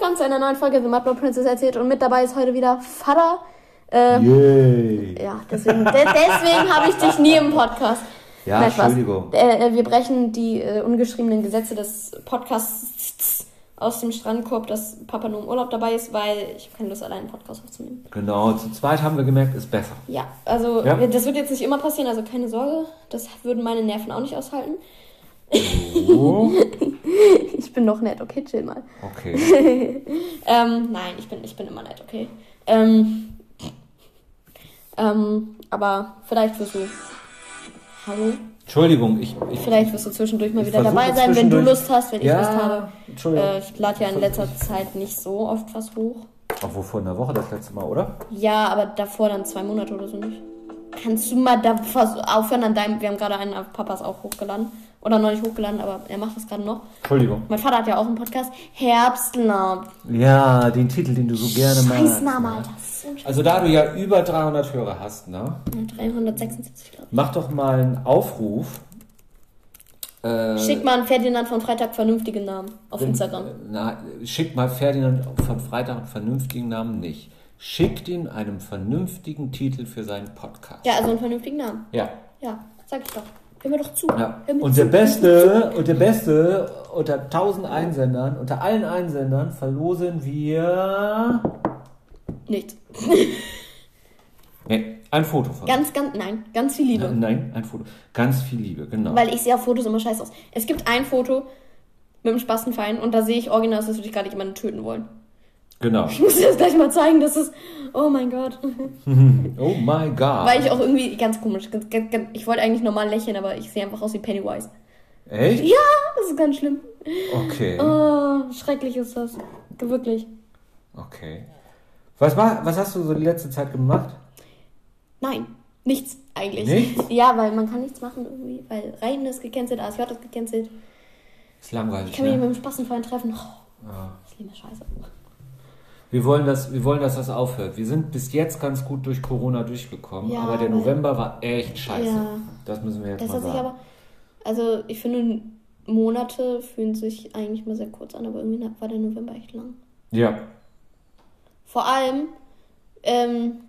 willkommen zu einer neuen Folge The Mudblood Princess erzählt und mit dabei ist heute wieder Vater. Ähm, Yay. ja, deswegen, de deswegen habe ich dich nie im Podcast. Ja, Nein. Entschuldigung. Äh, äh, wir brechen die äh, ungeschriebenen Gesetze des Podcasts aus dem Strandkorb, dass Papa nur im Urlaub dabei ist, weil ich habe keine Lust, allein einen Podcast aufzunehmen. Genau, zu zweit haben wir gemerkt, ist besser. Ja, also Ja. das wird jetzt nicht immer passieren, also keine Sorge. Das würden meine Nerven auch nicht aushalten. Oh, Ich bin doch nett, okay, chill mal. okay. Ähm, nein, ich bin, ich bin immer nett, okay. Ähm, ähm, aber vielleicht wirst du. Hallo? Entschuldigung, ich. ich Vielleicht wirst du zwischendurch mal Ich wieder dabei sein, wenn du Lust hast, wenn ich ja, Lust habe. Entschuldigung. Äh, ich lade ja in letzter Zeit nicht so oft was hoch. Obwohl vor einer Woche das letzte Mal, oder? Ja, aber davor dann zwei Monate oder so nicht. Kannst du mal da aufhören an deinem. Wir haben gerade einen auf Papas auch hochgeladen. Oder noch nicht hochgeladen, aber er macht das gerade noch. Entschuldigung. Mein Vater hat ja auch einen Podcast. Herbstlaub. Ja, den Titel, den du so gerne magst. Scheißname, ne? Alter. Scheiß- Also da du ja über 300 Hörer hast, ne? 376, glaube Mach doch mal einen Aufruf. Äh, ich. Schick mal an Ferdinand von Freitag vernünftige Namen auf Instagram. Na, schick mal Ferdinand von Freitag einen vernünftigen Namen nicht. Schickt ihm einen vernünftigen Titel für seinen Podcast. Ja, also einen vernünftigen Namen. Ja. Ja, sag ich doch. Hör mir doch zu. Ja. Mir Und zu. der Beste, und der Beste unter 1000 Einsendern, unter allen Einsendern verlosen wir Nichts. nee, ein Foto von. Ganz, ganz, nein, ganz viel Liebe. Nein, ein Foto. Ganz viel Liebe, genau. Weil ich sehe auf Fotos immer scheiße aus. Es gibt ein Foto mit dem Spastenverein und da sehe ich original, würde ich gerade jemanden töten wollen. Genau. Ich muss dir das gleich mal zeigen, das ist. Oh mein Gott. Oh my God. Weil ich auch irgendwie ganz komisch. Ganz, ganz, ganz, ich wollte eigentlich normal lächeln, aber ich sehe einfach aus wie Pennywise. Echt? Ja, das ist ganz schlimm. Okay. Oh, schrecklich ist das. Wirklich. Okay. Was, war, was hast du so die letzte Zeit gemacht? Nein, nichts eigentlich. Nichts? Ja, weil man kann nichts machen irgendwie, weil Reiten ist gecancelt, ASJ ist gecancelt. Ist langweilig. Ich kann mich Ne? mit dem Spastenverein treffen. Oh, Ja. das ist scheiße. Wir wollen, dass, wir wollen, dass das aufhört. Wir sind bis jetzt ganz gut durch Corona durchgekommen, Ja, aber der aber- November war echt scheiße. Ja. Das müssen wir jetzt mal sagen. aber. Also, ich finde, Monate fühlen sich eigentlich mal sehr kurz an, aber irgendwie war der November echt lang. ja. Vor allem, ähm,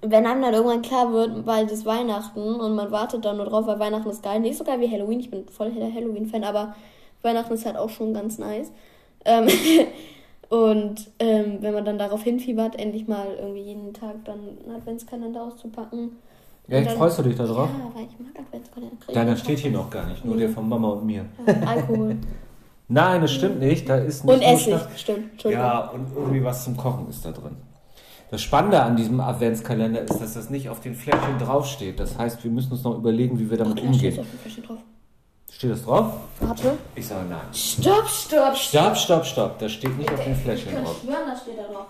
wenn einem dann irgendwann klar wird, weil das Weihnachten und man wartet dann nur drauf, weil Weihnachten ist geil. Nicht so geil wie Halloween, ich bin voll Halloween-Fan, aber Weihnachten ist halt auch schon ganz nice. Ähm, und ähm, wenn man dann darauf hinfiebert, endlich mal irgendwie jeden Tag dann einen Adventskalender auszupacken. Ja, dann- freust du dich da drauf? Ja, weil ich mag Adventskalender. Ich Deiner steht hier noch gar nicht, nur Nee. der von Mama und mir. Ja, Alkohol. Nein, das stimmt nicht. Da ist nicht und Essig, Schnaps- stimmt. Ja, und irgendwie was zum Kochen ist da drin. Das Spannende an diesem Adventskalender ist, dass das nicht auf den Fläschchen draufsteht. Das heißt, wir müssen uns noch überlegen, wie wir damit Da steht umgehen. auf dem Fläschchen drauf. Steht das drauf? Warte. Ich sage nein. Stopp, stopp, Stopp, stopp, stopp. Das steht nicht auf den Fläschchen Ich kann drauf. schwören, das steht da drauf.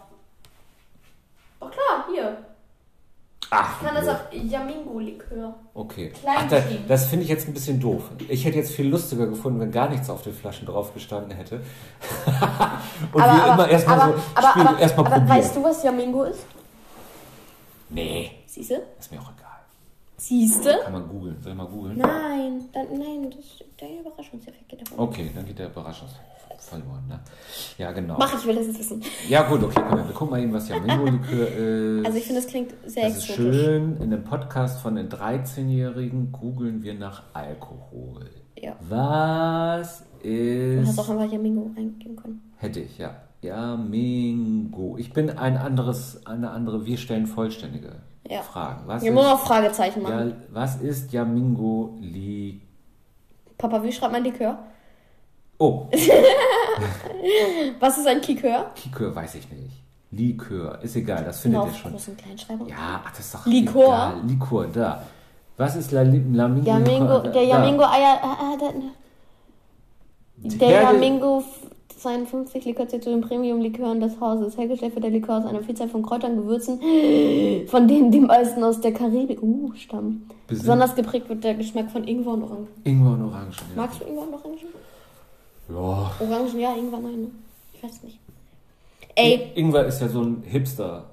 Doch klar, hier. Ach, Ich kann das auf Yamingo-Likör. Okay. Klein Ach, da, geschrieben. das finde ich jetzt ein bisschen doof. Ich hätte jetzt viel lustiger gefunden, wenn gar nichts auf den Flaschen drauf gestanden hätte. Und wir immer erstmal aber, so aber, spielen, aber, erstmal aber probieren. weißt du, was Yamingo ist? Nee, Siehst du? ist mir auch egal. Siehst du? Kann man googeln. Soll ich mal googeln? Nein, dann, nein, das, der Überraschungseffekt geht davon. Okay, dann geht der Überraschungseffekt verloren. Ne? Ja, genau. Mach, ich will das jetzt wissen. Ja, gut, okay, komm, wir gucken mal eben, was Jamingo-Likör ist. Also ich finde, das klingt sehr das ist exotisch. schön. In dem Podcast von den 13-Jährigen googeln wir nach Alkohol. Ja. Was Du hast ist. auch einfach Yamingo eingeben können. Hätte ich, ja. Jamingo. Ich bin ein anderes, eine andere, wir stellen vollständige Ja. Fragen. Was Wir müssen ist, auch Fragezeichen machen. ja, was ist Jamingo Li... Papa, wie schreibt man Likör? Oh, Was ist ein Kikör? Likör weiß ich nicht. Likör, ist egal, das findet ihr schon. großen Kleinschreibung. Ja, das ist doch Likör? egal. Likör, da. Was ist La, Lamingo? Yamingo, Likör? der Da. Yamingo Eier. Äh, äh, der, der Yamingo 52 Likör zählt zu den Premium-Likören des Hauses. Hergestellt wird der Likör aus einer Vielzahl von Kräutern, Gewürzen, von denen die meisten aus der Karibik uh, stammen. Besin- Besonders geprägt wird der Geschmack von Ingwer und Orangen. Ingwer und Orangen. Ja. Magst du Ingwer und Orangen? Ja. Orangen, ja, Ingwer, nein. ne? Ich weiß nicht. Ey, Ingwer ist ja so ein Hipster.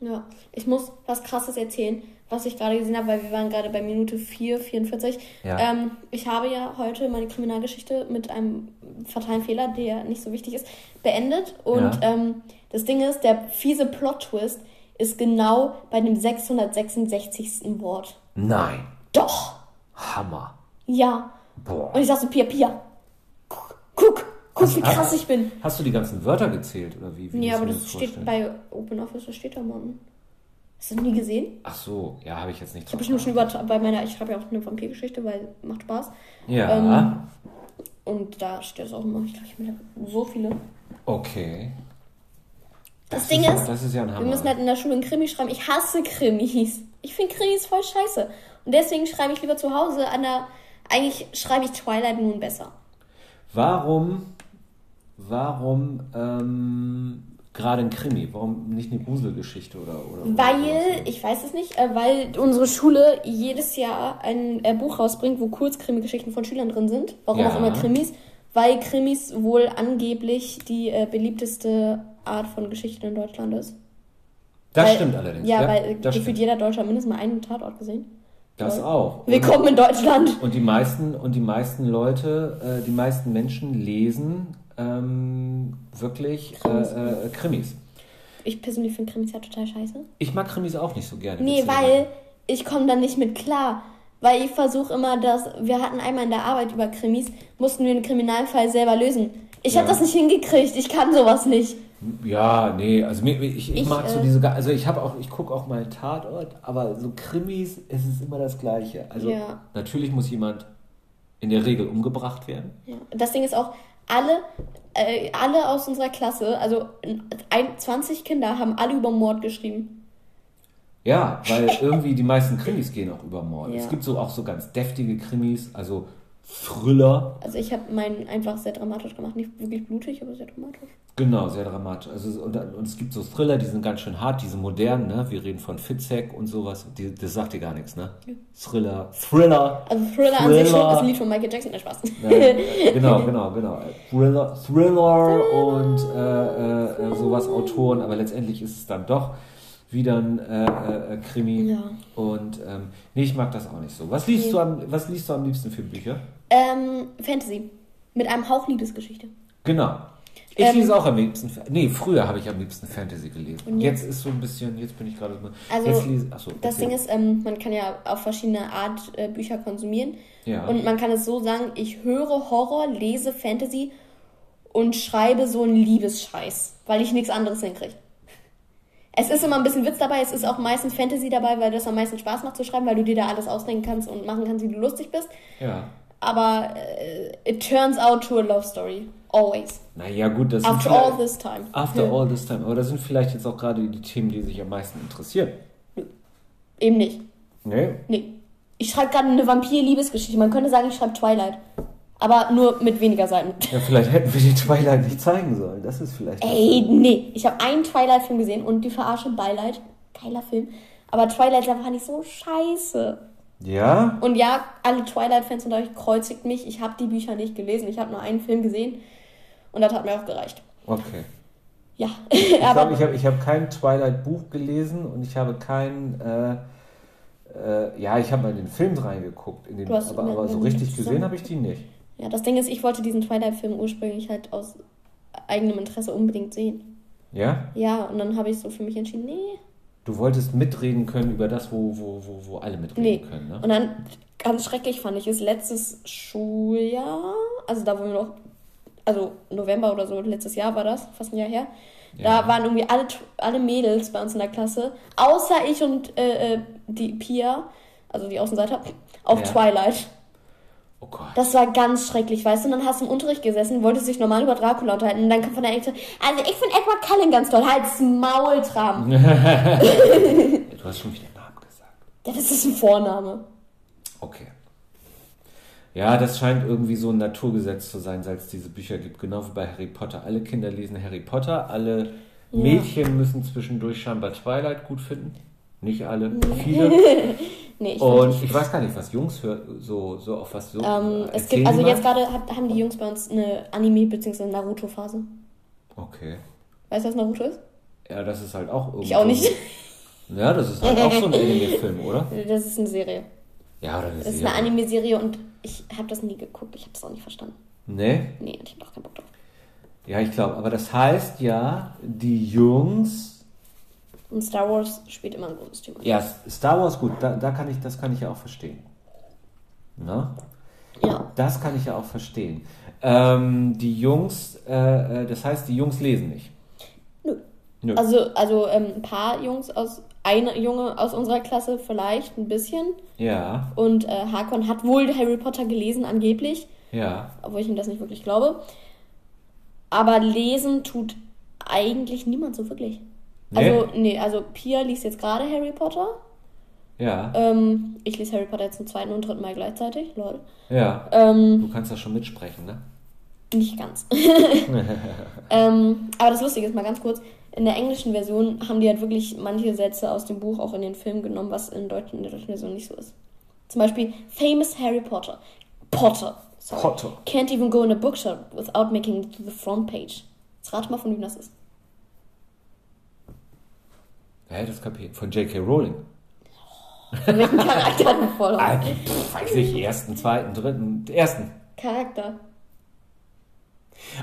Ja, ich muss was Krasses erzählen, was ich gerade gesehen habe, weil wir waren gerade bei Minute 4, 44. Ja. Ähm, ich habe ja heute meine Kriminalgeschichte mit einem fatalen Fehler, der nicht so wichtig ist, beendet. Und Ja. ähm, das Ding ist, der fiese Plot-Twist ist genau bei dem 666. Wort. Nein. Doch! Hammer. Ja. Boah. Und ich sag so, Pia, Pia, guck, guck, guck, wie Hast- krass ich bin. Hast du die ganzen Wörter gezählt oder wie? wie Nee, musst aber das dir steht vorstellen? bei OpenOffice, das steht da, Mann. Hast du das nie gesehen? Ach so, ja, habe ich jetzt nicht Ich habe schon über bei meiner, ich schreibe ja auch eine Vampirgeschichte, weil macht Spaß. Ja, Ähm, Und da steht es auch immer, ich glaube, ich habe so viele. okay. Das, Ding ja, ist, das ist ja wir müssen halt in der Schule einen Krimi schreiben. Ich hasse Krimis. Ich finde Krimis voll scheiße. Und deswegen schreibe ich lieber zu Hause an der. Eigentlich schreibe ich Twilight nun besser. Warum, warum ähm, gerade ein Krimi? Warum nicht eine Gruselgeschichte oder oder? Weil, sowas? ich weiß es nicht, äh, weil unsere Schule jedes Jahr ein äh, Buch rausbringt, wo Kurzkrimi-Geschichten von Schülern drin sind. Warum Ja. auch immer Krimis? Weil Krimis wohl angeblich die äh, beliebteste Art von Geschichte in Deutschland ist. das weil, stimmt allerdings. Ja, weil das gefühlt stimmt. jeder Deutscher mindestens mal einen Tatort gesehen. Das auch. Willkommen in Deutschland. Und die meisten und die meisten Leute, äh, die meisten Menschen lesen ähm, wirklich Krimis. Äh, äh, Krimis. Ich persönlich finde Krimis ja total scheiße. Ich mag Krimis auch nicht so gerne. Nee, weil ich komme da nicht mit klar. Weil ich versuche immer, dass wir hatten einmal in der Arbeit über Krimis, mussten wir einen Kriminalfall selber lösen. Ich Ja. habe das nicht hingekriegt. Ich kann sowas nicht. Ja, nee, also mir, ich, ich, Ich, mag so äh, diese, also ich habe auch, ich gucke auch mal Tatort, aber so Krimis, es ist immer das Gleiche. Also Ja. natürlich muss jemand in der Regel umgebracht werden. Ja. Das Ding ist auch, alle, äh, alle aus unserer Klasse, also ein, 20 Kinder, haben alle über Mord geschrieben. Ja, weil irgendwie die meisten Krimis gehen auch über Mord. Ja. Es gibt so auch so ganz deftige Krimis, also Thriller, Also ich habe meinen einfach sehr dramatisch gemacht. Nicht wirklich blutig, aber sehr dramatisch. genau, sehr dramatisch. Also und, und es gibt so Thriller, die sind ganz schön hart, diese modernen, ne? Wir reden von Fitzek und sowas. Die, das sagt dir gar nichts, ne? Thriller, Thriller. Also Thriller, an sich schon Thriller. ist ein Lied von Michael Jackson, der Spaß. Nein, genau, genau, genau. Thriller, Thriller und äh, äh, sowas Autoren, aber letztendlich ist es dann doch wieder ein äh, äh, Krimi. Ja. Und ähm, nee, ich mag das auch nicht so. Was liest Nee. du am, was liest du am liebsten für Bücher? Ähm, Fantasy. Mit einem Hauch Liebesgeschichte. Genau. Ich Ähm, lese auch am liebsten. Nee, früher habe ich am liebsten Fantasy gelesen. Und jetzt? jetzt? ist so ein bisschen, jetzt bin ich gerade so. Also, jetzt lese, achso, Das. Ding ist, ähm, man kann ja auf verschiedene Art äh, Bücher konsumieren. Ja. Und man kann es so sagen, ich höre Horror, lese Fantasy und schreibe so einen Liebesscheiß, weil ich nichts anderes hinkriege. Es ist immer ein bisschen Witz dabei, es ist auch meistens Fantasy dabei, weil das am meisten Spaß macht zu schreiben, weil du dir da alles ausdenken kannst und machen kannst, wie du lustig bist. ja. Aber äh, it turns out to a love story. Always. Naja, gut, das After all this time. After Ja. all this time. Aber das sind vielleicht jetzt auch gerade die Themen, die sich am meisten interessieren. Eben nicht. Nee? Nee. Ich schreibe gerade eine Vampir-Liebesgeschichte. Man könnte sagen, ich schreibe Twilight. Aber nur mit weniger Seiten. Ja, vielleicht hätten wir den Twilight nicht zeigen sollen. Das ist vielleicht. Ey, nee. Ich habe einen Twilight-Film gesehen und die Verarsche Beileid. Geiler Film. Aber Twilight fand ich so scheiße. Ja? Und ja, alle Twilight-Fans unter euch kreuzigt mich. Ich habe die Bücher nicht gelesen. Ich habe nur einen Film gesehen. Und das hat mir auch gereicht. Okay. Ja. Ich glaube, ich habe ich hab kein Twilight-Buch gelesen und ich habe kein. Äh, äh, ja, ich habe mal in den Film reingeguckt, in den, Du hast aber, aber so richtig gesehen habe ich die nicht. ja, das Ding ist, ich wollte diesen Twilight-Film ursprünglich halt aus eigenem Interesse unbedingt sehen. Ja? Ja, und dann habe ich so für mich entschieden, nee. Du wolltest mitreden können über das, wo, wo, wo, wo alle mitreden Nee. können, ne? Und dann, ganz schrecklich fand ich es, letztes Schuljahr, also da wo wir noch, also November oder so, letztes Jahr war das, fast ein Jahr her, Ja. da waren irgendwie alle, alle Mädels bei uns in der Klasse, außer ich und äh, äh, die Pia, also die Außenseiter, auf Ja. Twilight. Oh Gott. Das war ganz schrecklich, weißt du? Und dann hast du im Unterricht gesessen, wolltest dich normal über Dracula unterhalten und dann kommt von der Ecke, also ich finde Edward Cullen ganz toll, halt's Maul, Tram. Du hast schon wieder Namen gesagt. Ja, das ist ein Vorname. Okay. Ja, das scheint irgendwie so ein Naturgesetz zu sein, seit es diese Bücher gibt. Genau wie bei Harry Potter. Alle Kinder lesen Harry Potter, alle Ja. Mädchen müssen zwischendurch scheinbar Twilight gut finden. Nicht alle, viele. Nee, ich Und ich weiß gar nicht, was Jungs hör, so, so auf was so. Ähm, es gibt, also jetzt gerade haben die Jungs bei uns eine Anime- bzw. Naruto-Phase. Okay. Weißt du, was Naruto ist? Ja, das ist halt auch irgendwie. Ich auch nicht. Ja, das ist halt auch so ein Anime-Film, oder? Das ist eine Serie. Ja, oder eine Das ist Serie. eine Anime-Serie und ich habe das nie geguckt. Ich habe das auch nicht verstanden. Nee? Nee, und ich habe auch keinen Bock drauf. Ja, ich glaube, aber das heißt ja, die Jungs. Und Star Wars spielt immer ein großes Thema. Ja, Star Wars, gut, da, da kann ich, das kann ich ja auch verstehen. Na? Ja. Das kann ich ja auch verstehen. Ähm, die Jungs, äh, äh, das heißt, die Jungs lesen nicht. Nö. Nö. Also, also ähm, ein paar Jungs aus, eine Junge aus unserer Klasse vielleicht ein bisschen. Ja, Und äh, Hakon hat wohl Harry Potter gelesen, angeblich. ja. Obwohl ich ihm das nicht wirklich glaube. Aber lesen tut eigentlich niemand so wirklich. Nee? Also, nee, also Pia liest jetzt gerade Harry Potter. Ja, Ähm, ich lese Harry Potter jetzt zum zweiten und dritten Mal gleichzeitig, lol. ja. Ähm, Du kannst da schon mitsprechen, ne? nicht ganz. ähm, aber das Lustige ist mal ganz kurz, in der englischen Version haben die halt wirklich manche Sätze aus dem Buch auch in den Film genommen, was in, Deutsch, in der deutschen Version nicht so ist. Zum Beispiel Famous Harry Potter. Potter. Sorry. Potter. Can't even go in a bookshop without making it to the front page. Jetzt rate mal, von wem das ist. Hä, das kapiert. Von J.K. Rowling. Von welchem Charakter du voll Ah, weiß ich, ersten, zweiten, dritten, ersten. Charakter.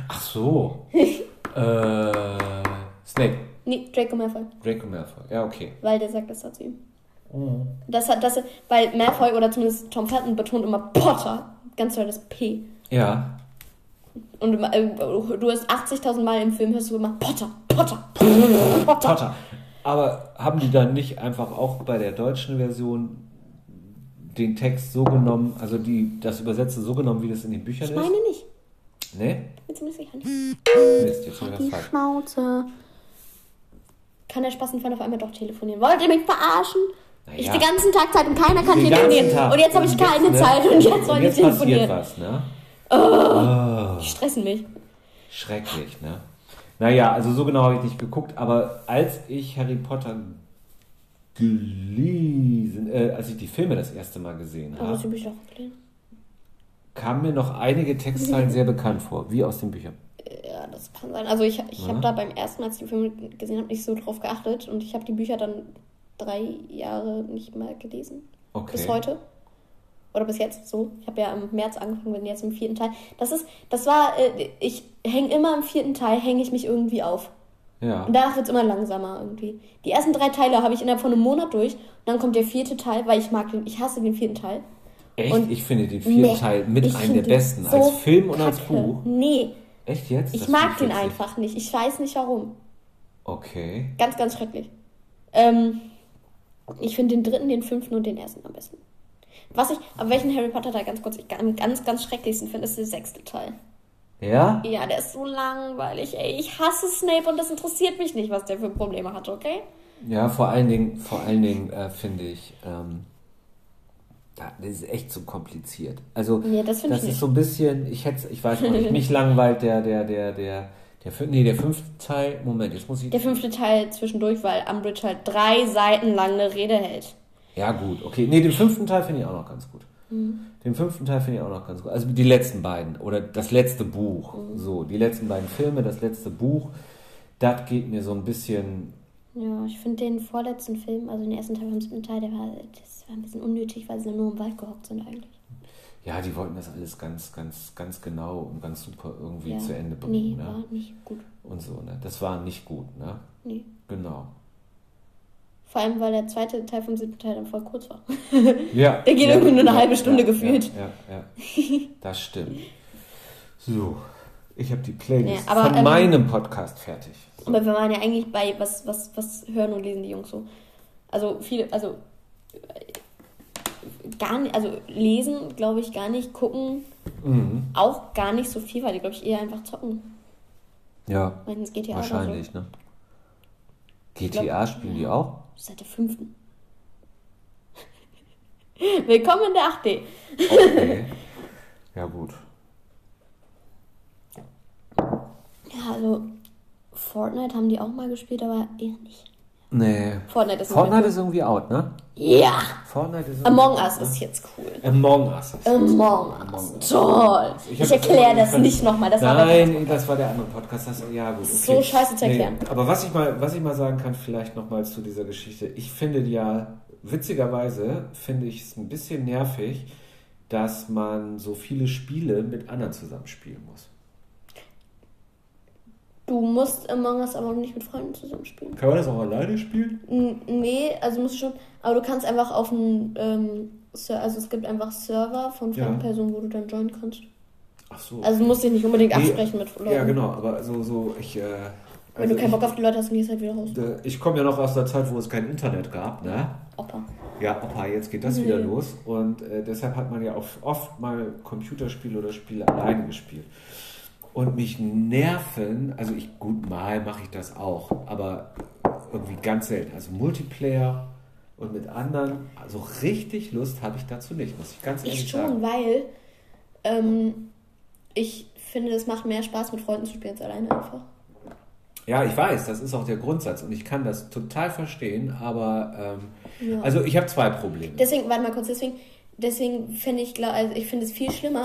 Ach so. äh, Snape. Nee, Draco Malfoy. Draco Malfoy. Ja, okay. Weil der sagt das zu ihm. Mhm. Das hat, das, weil Malfoy oder zumindest Tom Felton betont immer Potter. Ganz doll das P. Ja. Und äh, du hast 80.000 Mal im Film hörst du immer Potter, Potter, Potter, Potter. Potter. Aber haben die dann nicht einfach auch bei der deutschen Version den Text so genommen, also die das Übersetzte so genommen, wie das in den Büchern Ich meine nicht. ist? Nee? Ziemlich sicher nicht. Mist, jetzt ich Die. Schnauze. Kann der Spaßenfan auf einmal doch telefonieren? Wollt ihr mich verarschen? Naja. Ich den ganzen Tag Zeit und keiner kann Den telefonieren. Und jetzt habe ich keine ne? Zeit und jetzt soll ich telefonieren. passiert was, ne? Oh, Die stressen mich. schrecklich, ne? Naja, also so genau habe ich nicht geguckt, aber als ich Harry Potter gelesen, äh, als ich die Filme das erste Mal gesehen Aber das habe, kamen mir noch einige Textzeilen sehr bekannt vor, wie aus den Büchern. Ja, das kann sein. Also ich, ich Ja. habe da beim ersten Mal, als ich die Filme gesehen habe, nicht so drauf geachtet. Und ich habe die Bücher dann drei Jahre nicht mehr gelesen. Okay. Bis heute. Oder bis jetzt so. Ich habe ja im März angefangen, bin jetzt im vierten Teil. Das ist, das war, äh, ich hänge immer im vierten Teil, hänge ich mich irgendwie auf. Ja. Und danach wird es immer langsamer irgendwie. Die ersten drei Teile habe ich innerhalb von einem Monat durch. Und dann kommt der vierte Teil, weil ich mag den, ich hasse den vierten Teil. Echt? Und- ich finde den vierten Nee, Teil mit ich einem der besten. so als Film und als. Buch. Nee, Echt jetzt? ich Das mag finde den einfach nicht. Ich weiß nicht warum. Okay. Ganz, ganz schrecklich. Ähm, ich finde den dritten, den fünften und den ersten am besten. Was ich, aber welchen Harry Potter da ganz kurz, ich am ganz, ganz schrecklichsten finde, ist der sechste Teil. Ja? Ja, der ist so langweilig, ey. Ich hasse Snape und das interessiert mich nicht, was der für Probleme hat, okay? Ja, vor allen Dingen, vor allen Dingen äh, finde ich, ähm, ja, das ist echt zu kompliziert. Also, Nee, das ich ist nicht. so ein bisschen, ich hätte, ich weiß nicht, mich langweilt der, der, der, der, der, nee, der fünfte Teil, Moment, jetzt muss ich, Der fünfte Teil zwischendurch, weil Umbridge halt drei Seiten lang eine Rede hält. Ja gut, okay, nee, den fünften Teil finde ich auch noch ganz gut. Mhm. Den fünften Teil finde ich auch noch ganz gut. Also die letzten beiden oder das letzte Buch, Mhm. so, die letzten beiden Filme, das letzte Buch, das geht mir so ein bisschen, Ja, ich finde den vorletzten Film, also den ersten Teil vom siebten Teil, der war, das war ein bisschen unnötig, weil sie nur im Wald gehockt sind eigentlich. ja, die wollten das alles ganz, ganz, ganz genau und ganz super irgendwie ja. zu Ende Nee, bringen. ne? war nicht gut. Und so, ne? Das war nicht gut, ne? Nee. Genau. Vor allem, weil der zweite Teil vom siebten Teil dann voll kurz war. Ja. Der geht ja, irgendwie nur eine ja, halbe Stunde ja, gefühlt. Ja, ja. Das stimmt. So. Ich habe die Playlist aber, von ähm, meinem Podcast fertig. Aber wir waren ja eigentlich bei, was, was, was hören und lesen die Jungs so. Also viele, also äh, gar nicht, also lesen, glaube ich, gar nicht, gucken Mhm. auch gar nicht so viel, weil die, glaube ich, eher einfach zocken. Ja, Meistens GTA wahrscheinlich, ne? glaub, GTA spielen die auch? Seit der fünften. Willkommen in der 8D. Okay. ja, gut. Ja, also Fortnite haben die auch mal gespielt, aber eher nicht. Nee. Fortnite ist, Fortnite ist irgendwie out, ne? Ja. Fortnite ist Among Us ist jetzt cool. Among Us. Ist Among Us. Toll. Ich, ich erkläre das, das nicht nochmal. Nein, das war der andere Podcast. Das, ja, gut. Okay. So scheiße zu erklären. Nee, aber was ich, mal, was ich mal sagen kann, vielleicht nochmal zu dieser Geschichte. Ich finde ja, witzigerweise finde ich es ein bisschen nervig, dass man so viele Spiele mit anderen zusammenspielen muss. Du musst Among Us aber nicht mit Freunden zusammenspielen. Kann man das auch alleine spielen? N nee, also musst du schon. Aber du kannst einfach auf einen. Ähm, also es gibt einfach Server von fremden ja. Personen, wo du dann joinen kannst. Ach so. Also du musst dich nicht unbedingt nee, absprechen mit Leuten. Ja, genau, aber so, so ich. Äh, Wenn also du keinen Bock auf die Leute hast, dann gehst du halt wieder raus. Ich komme ja noch aus der Zeit, wo es kein Internet gab, ne? Opa. Ja, Opa, jetzt geht das nee. wieder los. Und äh, deshalb hat man ja auch oft mal Computerspiele oder Spiele alleine gespielt und mich nerven, also ich gut mal mache ich das auch, aber irgendwie ganz selten. Also Multiplayer und mit anderen, also richtig Lust habe ich dazu nicht, muss ich ganz ehrlich ich schon, sagen. weil ähm, ich finde, es macht mehr Spaß mit Freunden zu spielen als alleine einfach. Ja, ich weiß, das ist auch der Grundsatz und ich kann das total verstehen, aber ähm, ja. also ich habe zwei Probleme. Deswegen, warte mal kurz, deswegen, deswegen finde ich, also ich finde es viel schlimmer,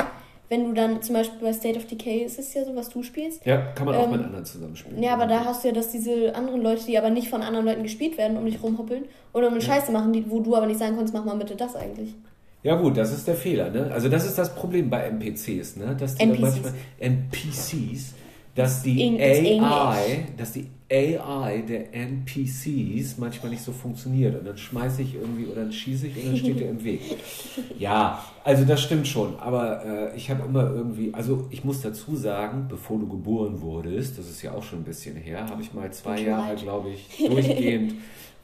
wenn du dann zum Beispiel bei State of Decay ist es ja so, was du spielst. Ja, kann man auch ähm, mit anderen zusammenspielen. Ja, aber da hast du ja, dass diese anderen Leute, die aber nicht von anderen Leuten gespielt werden, um dich rumhoppeln oder um eine ja. Scheiße machen, die, wo du aber nicht sagen kannst, mach mal bitte das eigentlich. Ja gut, das ist der Fehler. Ne? Also das ist das Problem bei NPCs, ne? dass die NPCs. manchmal NPCs, dass die AI, dass die AI der NPCs manchmal nicht so funktioniert und dann schmeiße ich irgendwie oder dann schieße ich und dann steht er im Weg. Ja, also das stimmt schon, aber äh, ich habe immer irgendwie, also ich muss dazu sagen, bevor du geboren wurdest, das ist ja auch schon ein bisschen her, habe ich mal zwei Jahre, glaube ich, durchgehend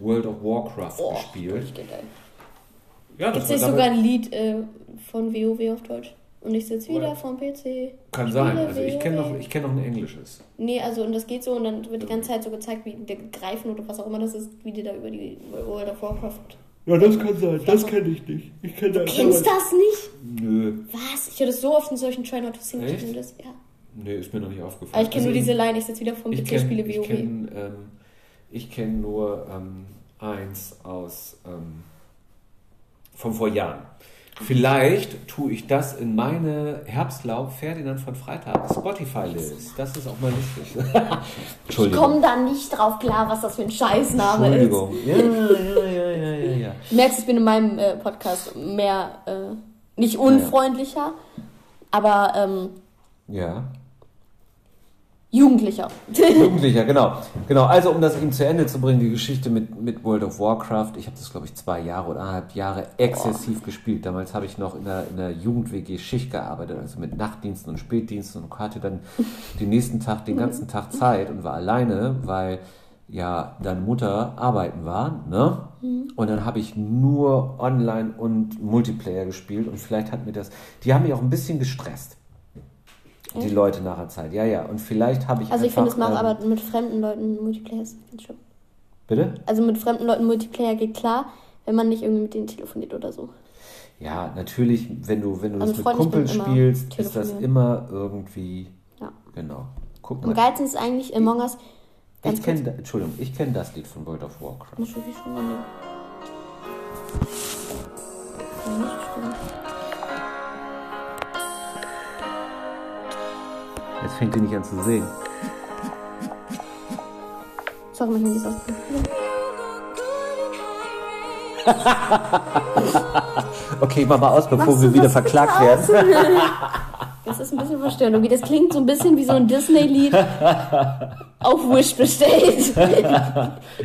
World of Warcraft oh, gespielt. Ja, das Gibt es sogar ein Lied äh, von WoW auf Deutsch? Und ich sitze wieder vom PC. Kann sein. Also ich kenne noch, kenn noch ein englisches. Nee, also und das geht so und dann wird die ganze Zeit so gezeigt, wie der Greifen oder was auch immer das ist, wie die da über die World of Warcraft. Ja, das kann sein. Das kenne ich nicht. Ich kenn du kennst das nicht? Nö. Was? Ich höre das so oft in solchen Try Not to Sing das, ja. Nee, ist mir noch nicht aufgefallen. Aber ich kenne also nur diese Line, ich sitze wieder vom PC, kenn, spiele WoW. Ich kenne ähm, kenn nur ähm, eins aus ähm, von vor Jahren. Vielleicht tue ich das in meine Herbstlaub Ferdinand von Freitag Spotify-List. Das ist auch mal wichtig. Entschuldigung. Ich komme da nicht drauf klar, was das für ein Scheißname Entschuldigung. ist. Entschuldigung. Ja, ja, ja, ja, ja, Du merkst, ich bin in meinem äh, Podcast mehr, äh, nicht unfreundlicher, ja. aber ähm, ja. Jugendlicher. Jugendlicher, genau. Genau, also um das eben zu Ende zu bringen, die Geschichte mit, mit World of Warcraft. Ich habe das, glaube ich, zwei Jahre oder eineinhalb Jahre exzessiv Boah. gespielt. Damals habe ich noch in der, in der Jugend-WG Schicht gearbeitet, also mit Nachtdiensten und Spätdiensten und hatte dann den nächsten Tag, den ganzen Tag Zeit und war alleine, weil ja deine Mutter arbeiten war, ne? Mhm. Und dann habe ich nur Online und Multiplayer gespielt und vielleicht hat mir das, die haben mich auch ein bisschen gestresst die? Leute nachher Zeit. Ja, ja. Und vielleicht habe ich. Also, ich finde, es macht ähm, aber mit fremden Leuten Multiplayer ist schlimm. Bitte? Also, mit fremden Leuten Multiplayer geht klar, wenn man nicht irgendwie mit denen telefoniert oder so. Ja, natürlich, wenn du, wenn du also das mit Kumpeln spielst, ist das immer irgendwie. Ja. Genau. Guck mal. Am geilsten ist eigentlich Among Us. Ich kenne, Entschuldigung, ich kenne das Lied von World of Warcraft. Wirklich schon mal nicht stimmt. Fängt die nicht an zu singen. Sorry, mein Handy ist okay, mach mal aus, bevor wir wieder verklagt werden. Das ist ein bisschen Verstörung. Das klingt so ein bisschen wie so ein Disney-Lied auf Wish bestellt.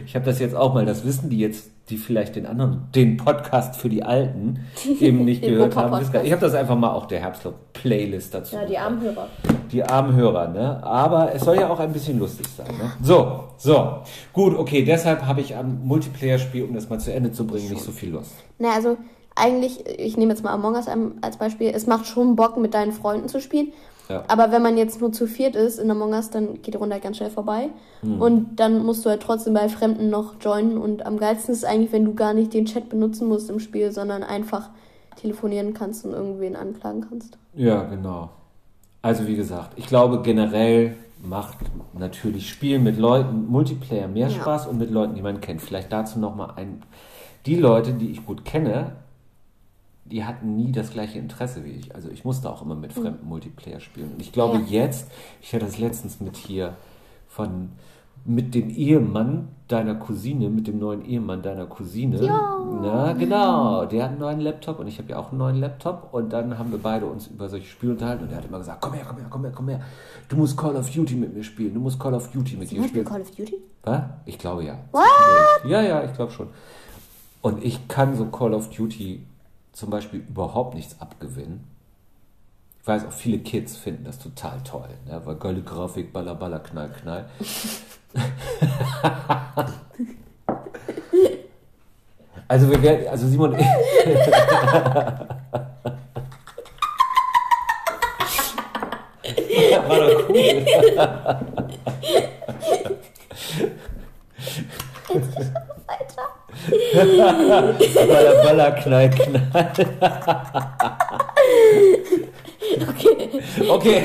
ich habe das jetzt auch mal, das wissen die jetzt, die vielleicht den anderen, den Podcast für die Alten eben nicht gehört haben. Ich habe das einfach mal auch der Herbstlob-Playlist dazu. Ja, die armen Hörer. Die armen Hörer, ne? Aber es soll ja auch ein bisschen lustig sein, ne? So, so. Gut, okay, deshalb habe ich am Multiplayer-Spiel, um das mal zu Ende zu bringen, nicht so viel Lust. Na, also eigentlich, ich nehme jetzt mal Among Us als Beispiel, es macht schon Bock, mit deinen Freunden zu spielen. Ja. Aber wenn man jetzt nur zu viert ist in Among Us, dann geht die Runde halt ganz schnell vorbei. Hm. Und dann musst du halt trotzdem bei Fremden noch joinen. Und am geilsten ist eigentlich, wenn du gar nicht den Chat benutzen musst im Spiel, sondern einfach telefonieren kannst und irgendwen anklagen kannst. Ja, genau. Also wie gesagt, ich glaube generell macht natürlich Spielen mit Leuten, Multiplayer mehr Ja. Spaß und mit Leuten, die man kennt. Vielleicht dazu nochmal ein. Die Leute, die ich gut kenne, die hatten nie das gleiche Interesse wie ich. Also ich musste auch immer mit fremden Multiplayer spielen. Und ich glaube Mhm. Ja. jetzt, ich hatte das letztens mit hier von mit dem Ehemann deiner Cousine, mit dem neuen Ehemann deiner Cousine. Ja. Na, genau. Der hat einen neuen Laptop und ich habe ja auch einen neuen Laptop. Und dann haben wir beide uns über solche Spiele unterhalten. Und er hat immer gesagt, komm her, komm her, komm her, komm her. Du musst Call of Duty mit mir spielen. Du musst Call of Duty mit dir Beispiel spielen. Call of Duty? Was? Ich glaube ja. What? Ja, ja, ich glaube schon. Und ich kann so Call of Duty zum Beispiel überhaupt nichts abgewinnen. Ich weiß auch, viele Kids finden das total toll, ne? weil geile Grafik, baller, baller, knall, knall. also wir werden, also Simon, war doch cool. Baller, baller, knall, knall. Okay. Okay.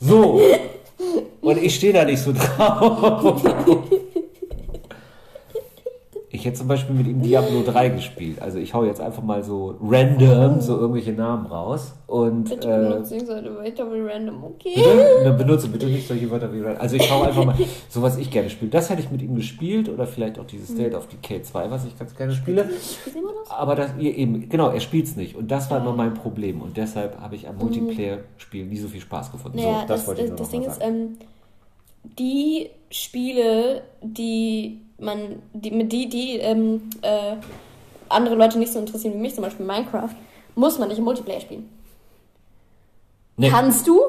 So. Und ich stehe da nicht so drauf. Ich hätte zum Beispiel mit ihm Diablo 3 gespielt. Also ich hau jetzt einfach mal so random so irgendwelche Namen raus und Bitte äh, benutze ich sollte weiter wie random, okay? bitte, benutze bitte nicht solche Wörter wie random. Also ich hau einfach mal so was ich gerne spiele. Das hätte ich mit ihm gespielt oder vielleicht auch dieses State of Decay 2, was ich ganz gerne spiele. Das? Aber das, eben, genau, er spielt's nicht. Und das war immer mein Problem. Und deshalb habe ich am Multiplayer-Spiel nie so viel Spaß gefunden. Naja, so, das, wollte ich das, nur das noch Ding ist, sagen. ähm, die Spiele, die man, die, mit die, die ähm, äh, andere Leute nicht so interessieren wie mich, zum Beispiel Minecraft, muss man nicht im Multiplayer spielen. Nee. Kannst du,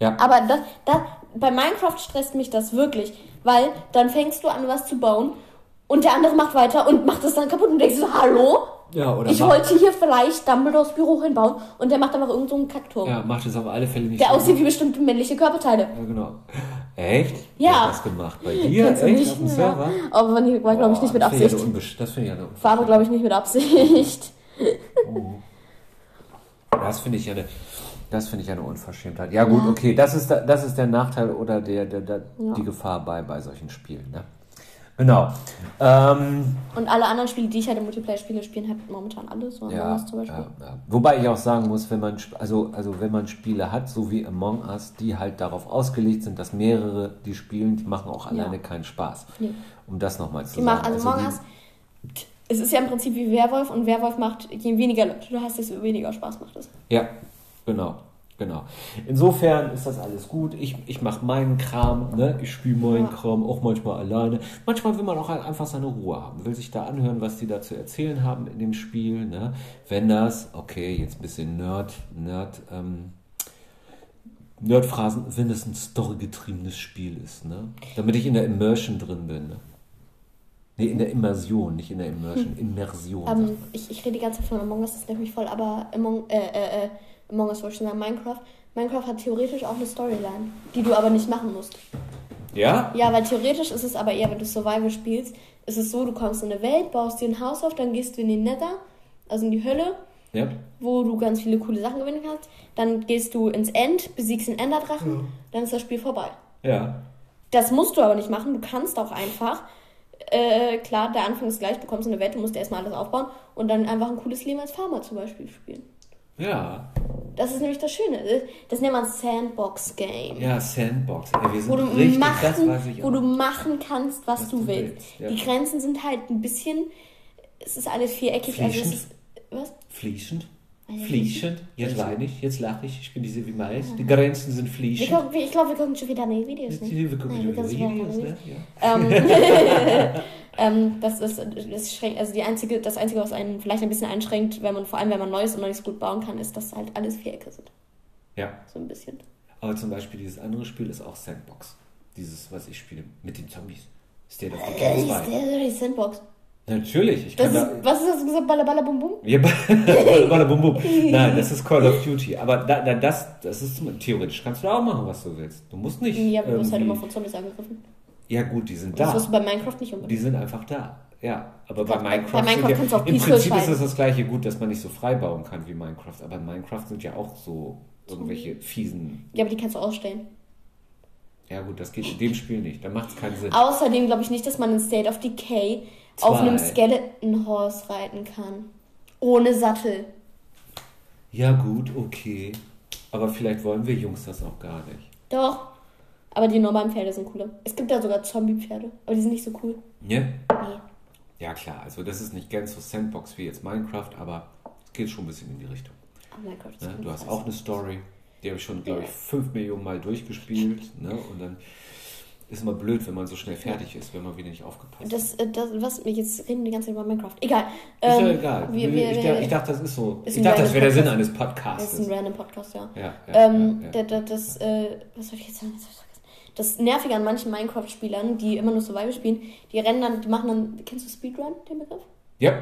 ja. aber das, das, bei Minecraft stresst mich das wirklich, weil dann fängst du an, was zu bauen und der andere macht weiter und macht es dann kaputt und denkst so, hallo? Ja, oder Ich wollte hier vielleicht Dumbledores Büro hinbauen und der macht einfach irgend so einen Kackturm, Ja, macht es auf alle Fälle nicht der so. aussieht wie bestimmte männliche Körperteile. Ja, genau. Echt? Ja. Wer hat das gemacht? Bei dir? Echt? nicht? Auf dem Ja. Server? Aber war, glaube ich, nicht mit Absicht. ja Das finde ich ja eine War glaube ich, nicht mit Absicht. Das finde ich ja eine, das finde ich ja eine Unverschämtheit. Ja gut, okay, das ist, da- das ist der Nachteil oder der, der, der Ja. die Gefahr bei, bei solchen Spielen. Ne? Genau. Ähm, Und alle anderen Spiele, die ich halt im Multiplayer spiele, spielen halt momentan alle. So Among Ja, Us zum Beispiel. ja, ja. Wobei ich auch sagen muss, wenn man also also wenn man Spiele hat, so wie Among Us, die halt darauf ausgelegt sind, dass mehrere die spielen, die machen auch Ja. alleine keinen Spaß. Nee. Um das nochmal zu Die sagen. machen, also Among die- Us, es ist ja im Prinzip wie Werwolf und Werwolf macht, je weniger Leute du hast, desto weniger Spaß macht es. Ja, genau. Genau. Insofern ist das alles gut. Ich, ich mache meinen Kram, ne? ich spiele meinen Ja. Kram auch manchmal alleine. Manchmal will man auch halt einfach seine Ruhe haben, will sich da anhören, was die da zu erzählen haben in dem Spiel. Ne? Wenn das, okay, jetzt ein bisschen Nerd, Nerd, ähm, Nerdphrasen, wenn es ein storygetriebenes Spiel ist, ne? damit ich in der Immersion drin bin. Ne? Nee, in der Immersion, nicht in der Immersion, Immersion. sagt Ähm, ich, ich rede die ganze Zeit von Among Us, das ist nämlich voll, aber Among, äh, äh, äh, Among Us wollte ich sagen, Minecraft. Minecraft hat theoretisch auch eine Storyline, die du aber nicht machen musst. ja? Ja, weil theoretisch ist es aber eher, wenn du Survival spielst, ist es so, du kommst in eine Welt, baust dir ein Haus auf, dann gehst du in den Nether, also in die Hölle, Ja? wo du ganz viele coole Sachen gewinnen kannst. Dann gehst du ins End, besiegst den Enderdrachen, dann ist das Spiel vorbei. Ja. Das musst du aber nicht machen, du kannst auch einfach. Äh, klar, der Anfang ist gleich, du kommst in eine Welt, du musst dir erstmal alles aufbauen und dann einfach ein cooles Leben als Farmer zum Beispiel spielen. Ja. Das ist nämlich das Schöne. Das nennt man Sandbox-Game. Ja, Sandbox. Ey, wir sind wo du, richtig, machen, wo du machen kannst, was, Was du willst. willst, ja. Die Grenzen sind halt ein bisschen, es ist alles viereckig. Also es Fließend? ist, was? Fließend. ja, Fließend. Jetzt weine ich, jetzt lache ich, ich genieße wie Mais. Die Grenzen sind Wir fließend. wir- ich glaube, wir gucken schon wieder neue Videos. Ne? Wir gucken Nein, schon wir wieder Videos, ne? Ja. Ähm, ähm, das ist, das schränkt, also die einzige, das Einzige, was einen vielleicht ein bisschen einschränkt, wenn man, vor allem wenn man Neues und noch nicht so gut bauen kann, ist, dass halt alles Vierecke sind. ja. So ein bisschen. Aber zum Beispiel dieses andere Spiel ist auch Sandbox. Dieses, was ich spiele, mit den Zombies. State of Das Decay ist 2. der die Sandbox. Natürlich, ich Das kann ist, da... was ist das gesagt? Balla Balla Bum Bum? Ja, bada bum bum. Nein, das ist Call of Duty. Aber da, da, das, das ist zum- theoretisch kannst du da auch machen, was du willst. Du musst nicht. Ja, aber du wirst halt immer von Zombies angegriffen. Ja gut, die sind Das da. wirst du bei Minecraft nicht Die unbedingt. sind einfach da. Ja, aber bei Bei- Minecraft, bei Minecraft sind kannst du ja, auch im Prinzip ist es das gleiche gut, dass man nicht so frei bauen kann wie Minecraft, aber in Minecraft sind ja auch so irgendwelche fiesen. Ja, aber die kannst du ausstellen. Ja gut, das geht in dem Spiel nicht, da macht es keinen Sinn. Außerdem glaube ich nicht, dass man in State of Decay auf Zwei. einem Skeleton Horse reiten kann. Ohne Sattel. Ja gut, okay. Aber vielleicht wollen wir Jungs das auch gar nicht. Doch. Aber die normalen Pferde sind cooler. Es gibt da sogar Zombie-Pferde, aber die sind nicht so cool. Ne? Nee. Ja klar, also das ist nicht ganz so Sandbox wie jetzt Minecraft, aber es geht schon ein bisschen in die Richtung. Aber Minecraft ist Ne? Du hast auch eine Story, die habe ich schon, glaube ich, fünf Millionen Mal durchgespielt. Ne? Und dann ist immer blöd, wenn man so schnell fertig ist, wenn man wieder nicht aufgepasst. Das, äh, das, was wir jetzt reden die ganze Zeit über Minecraft. Egal. Ist ja Ähm, egal. Wir, ich, wir, ich, ich dachte, das ist so. Ist ich dachte, das wäre der Sinn eines das Podcasts. ist ein random Podcast, ja. Ja, ja, ähm, ja, ja. der- Das, äh, was soll ich jetzt sagen? Jetzt hab ich's vergessen. Das Nervige an manchen Minecraft-Spielern, die immer nur Survival spielen, die rennen dann, die machen dann, kennst du Speedrun, den Begriff? ja.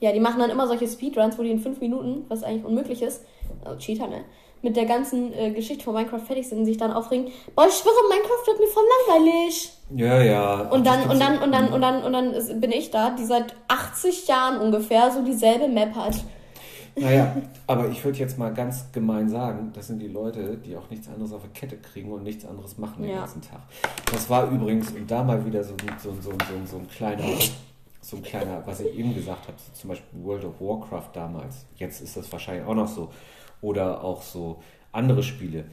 Ja, die machen dann immer solche Speedruns, wo die in fünf Minuten, was eigentlich unmöglich ist, also Cheater, ne? Mit der ganzen äh, Geschichte von Minecraft fertig sind und sich dann aufregen, boah, ich schwöre, Minecraft wird mir voll langweilig. Ja, ja. Und Das dann, und dann, und dann, und dann, und dann ist- bin ich da, die seit 80 Jahren ungefähr so dieselbe Map hat. Naja, aber ich würde jetzt mal ganz gemein sagen, das sind die Leute, die auch nichts anderes auf der Kette kriegen und nichts anderes machen den Ja. ganzen Tag. Das war übrigens, und da mal wieder so, so, so, so, so ein kleiner, so ein kleiner, was ich eben gesagt habe, so zum Beispiel World of Warcraft damals. Jetzt ist das wahrscheinlich auch noch so. Oder auch so andere Spiele.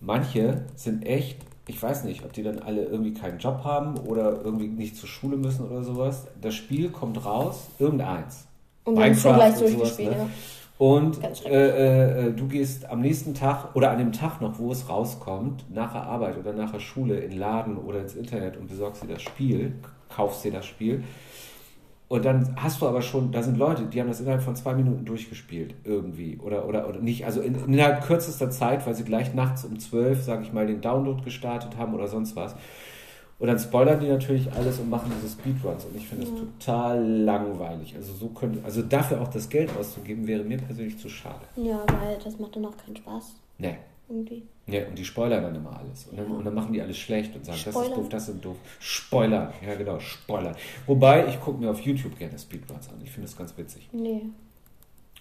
Manche sind echt, ich weiß nicht, ob die dann alle irgendwie keinen Job haben oder irgendwie nicht zur Schule müssen oder sowas. Das Spiel kommt raus, irgendeins. Und so Minecraft gleich und sowas, ne? Und schrecklich. äh, äh, du gehst am nächsten Tag oder an dem Tag noch, wo es rauskommt, nach der Arbeit oder nach der Schule in den Laden oder ins Internet und besorgst dir das Spiel, kaufst dir das Spiel. Und dann hast du aber schon, da sind Leute, die haben das innerhalb von zwei Minuten durchgespielt, irgendwie. Oder, oder, oder nicht, also in, innerhalb kürzester Zeit, weil sie gleich nachts um zwölf, sage ich mal, den Download gestartet haben oder sonst was. Und dann spoilern die natürlich alles und machen diese Speedruns. Und ich finde das total langweilig. Also so könnte, also dafür auch das Geld auszugeben, wäre mir persönlich zu schade. Ja, weil das macht dann auch keinen Spaß. Nee. Irgendwie. Ja, und die spoilern dann immer alles. Und dann, und dann machen die alles schlecht und sagen, das Spoilern. ist doof, das ist doof. Spoilern. Ja, genau, Spoilern. Wobei, ich gucke mir auf YouTube gerne Speedruns an. Ich finde das ganz witzig. Nee.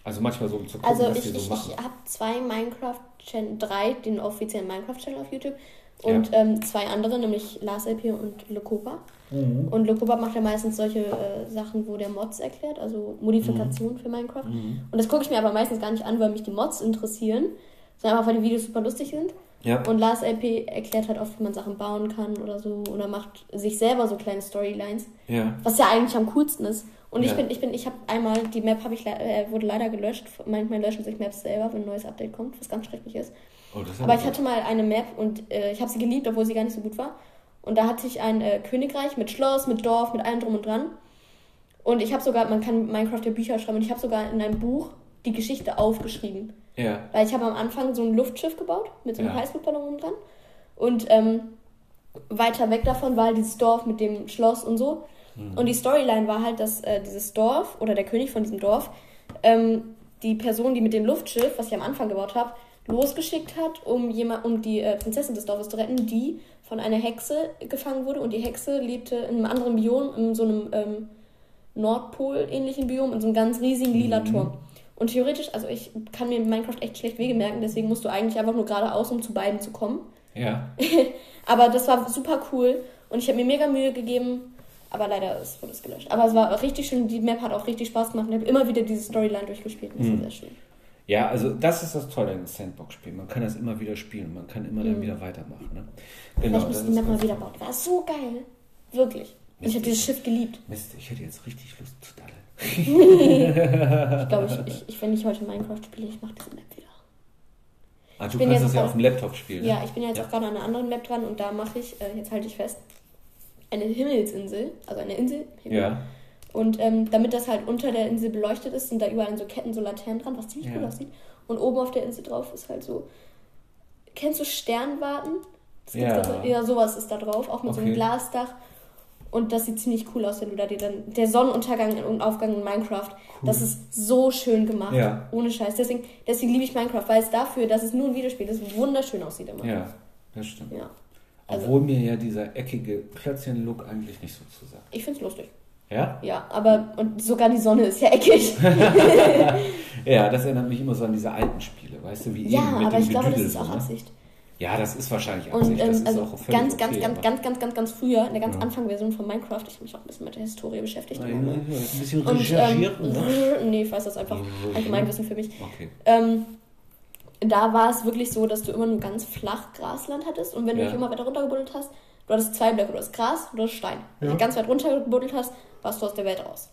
Also manchmal so, um zu gucken, Also was ich, die so ich, machen. ich habe zwei Minecraft-Channel, drei, den offiziellen Minecraft-Channel auf YouTube und ähm, zwei andere, nämlich Lars LP und Lokoba. Mhm. Und Lokoba macht ja meistens solche äh, Sachen, wo der Mods erklärt, also Modifikationen Mhm. für Minecraft. Und das gucke ich mir aber meistens gar nicht an, weil mich die Mods interessieren, sondern einfach, weil die Videos super lustig sind. Ja. Und Lars LP erklärt halt oft, wie man Sachen bauen kann oder so. Oder macht sich selber so kleine Storylines. ja. Was ja eigentlich am coolsten ist. Und ich Ja. bin, ich bin, ich habe einmal, die Map habe ich, le- äh, wurde leider gelöscht. Manchmal löschen sich Maps selber, wenn ein neues Update kommt, was ganz schrecklich ist. Oh, Aber ich hatte mal eine Map und äh, ich habe sie geliebt, obwohl sie gar nicht so gut war. Und da hatte ich ein äh, Königreich mit Schloss, mit Dorf, mit allem drum und dran. Und ich habe sogar, man kann Minecraft ja Bücher schreiben und ich habe sogar in einem Buch die Geschichte aufgeschrieben. Ja. Weil ich habe am Anfang so ein Luftschiff gebaut mit so einem Ja. Heißluftballon oben dran. Und ähm, weiter weg davon war halt dieses Dorf mit dem Schloss und so. Mhm. Und die Storyline war halt, dass äh, dieses Dorf oder der König von diesem Dorf ähm, die Person, die mit dem Luftschiff, was ich am Anfang gebaut habe, losgeschickt hat, um jemand, um die äh, Prinzessin des Dorfes zu retten, die von einer Hexe gefangen wurde. Und die Hexe lebte in einem anderen Biom, in so einem ähm, Nordpol-ähnlichen Biom, in so einem ganz riesigen lila Mhm. Turm. Und theoretisch, also ich kann mir in Minecraft echt schlecht Wege merken, deswegen musst du eigentlich einfach nur geradeaus, um zu beiden zu kommen. Ja. Aber das war super cool und ich habe mir mega Mühe gegeben, aber leider ist, wurde es gelöscht. Aber es war richtig schön, die Map hat auch richtig Spaß gemacht und ich habe immer wieder diese Storyline durchgespielt. und Das war sehr schön. Ja, also das ist das Tolle in Sandbox-Spielen. Man kann das immer wieder spielen. Man kann immer dann wieder weitermachen. Ne? Genau, Vielleicht das müssen Map mal wieder bauen. War so geil. Wirklich. Und ich habe dieses Schiff geliebt. Mist, ich hätte jetzt richtig Lust zu daddeln. Ich glaube, ich, ich, ich, wenn ich heute Minecraft spiele, ich mache diese Map wieder. Ah, du kannst es ja auf dem Laptop spielen. Ja, ne? ich bin jetzt Ja. auch gerade an einer anderen Map dran und da mache ich, äh, jetzt halte ich fest, eine Himmelsinsel, also eine Insel. Himmel. Ja. Und ähm, damit das halt unter der Insel beleuchtet ist, sind da überall so Ketten, so Laternen dran, was ziemlich Ja. cool aussieht. Und oben auf der Insel drauf ist halt so. Kennst du Sternwarten? Ja. So, ja, sowas ist da drauf, auch mit so einem Okay. Glasdach. Und das sieht ziemlich cool aus, wenn du da dir dann. Der Sonnenuntergang und Aufgang in Minecraft, das ist so schön gemacht. Ja. Ohne Scheiß. Deswegen, deswegen liebe ich Minecraft, weil es dafür, dass es nur ein Videospiel ist, wunderschön aussieht immer. Ja, das stimmt. Ja. Also- Obwohl mir ja dieser eckige Klötzchen-Look eigentlich nicht so zusagt. Ich find's lustig. Ja? Ja, aber und sogar die Sonne ist ja eckig. Ja, das erinnert mich immer so an diese alten Spiele, weißt du, wie ja, eben mit aber dem ich glaube, das ist auch ne? Absicht. Ja, das ist wahrscheinlich Und Absicht. das ähm, ist also auch ganz, ganz, okay, ganz, ganz, ganz, ganz, ganz früher, in der ganz Ja. Anfangsversion von Minecraft, ich habe mich auch ein bisschen mit der Historie beschäftigt. Nein, nein, nein, ein bisschen Und, recherchiert. ähm, ne? nee, ich weiß das einfach. Allgemeinwissen für mich. Okay. Ähm, da war es wirklich so, dass du immer nur ganz flach Grasland hattest und wenn du Ja. dich immer weiter runtergebuddelt hast, du hattest zwei Blöcke, du hast Gras und du hast Stein. Wenn Ja. du ganz weit runtergebuddelt hast, warst du aus der Welt raus.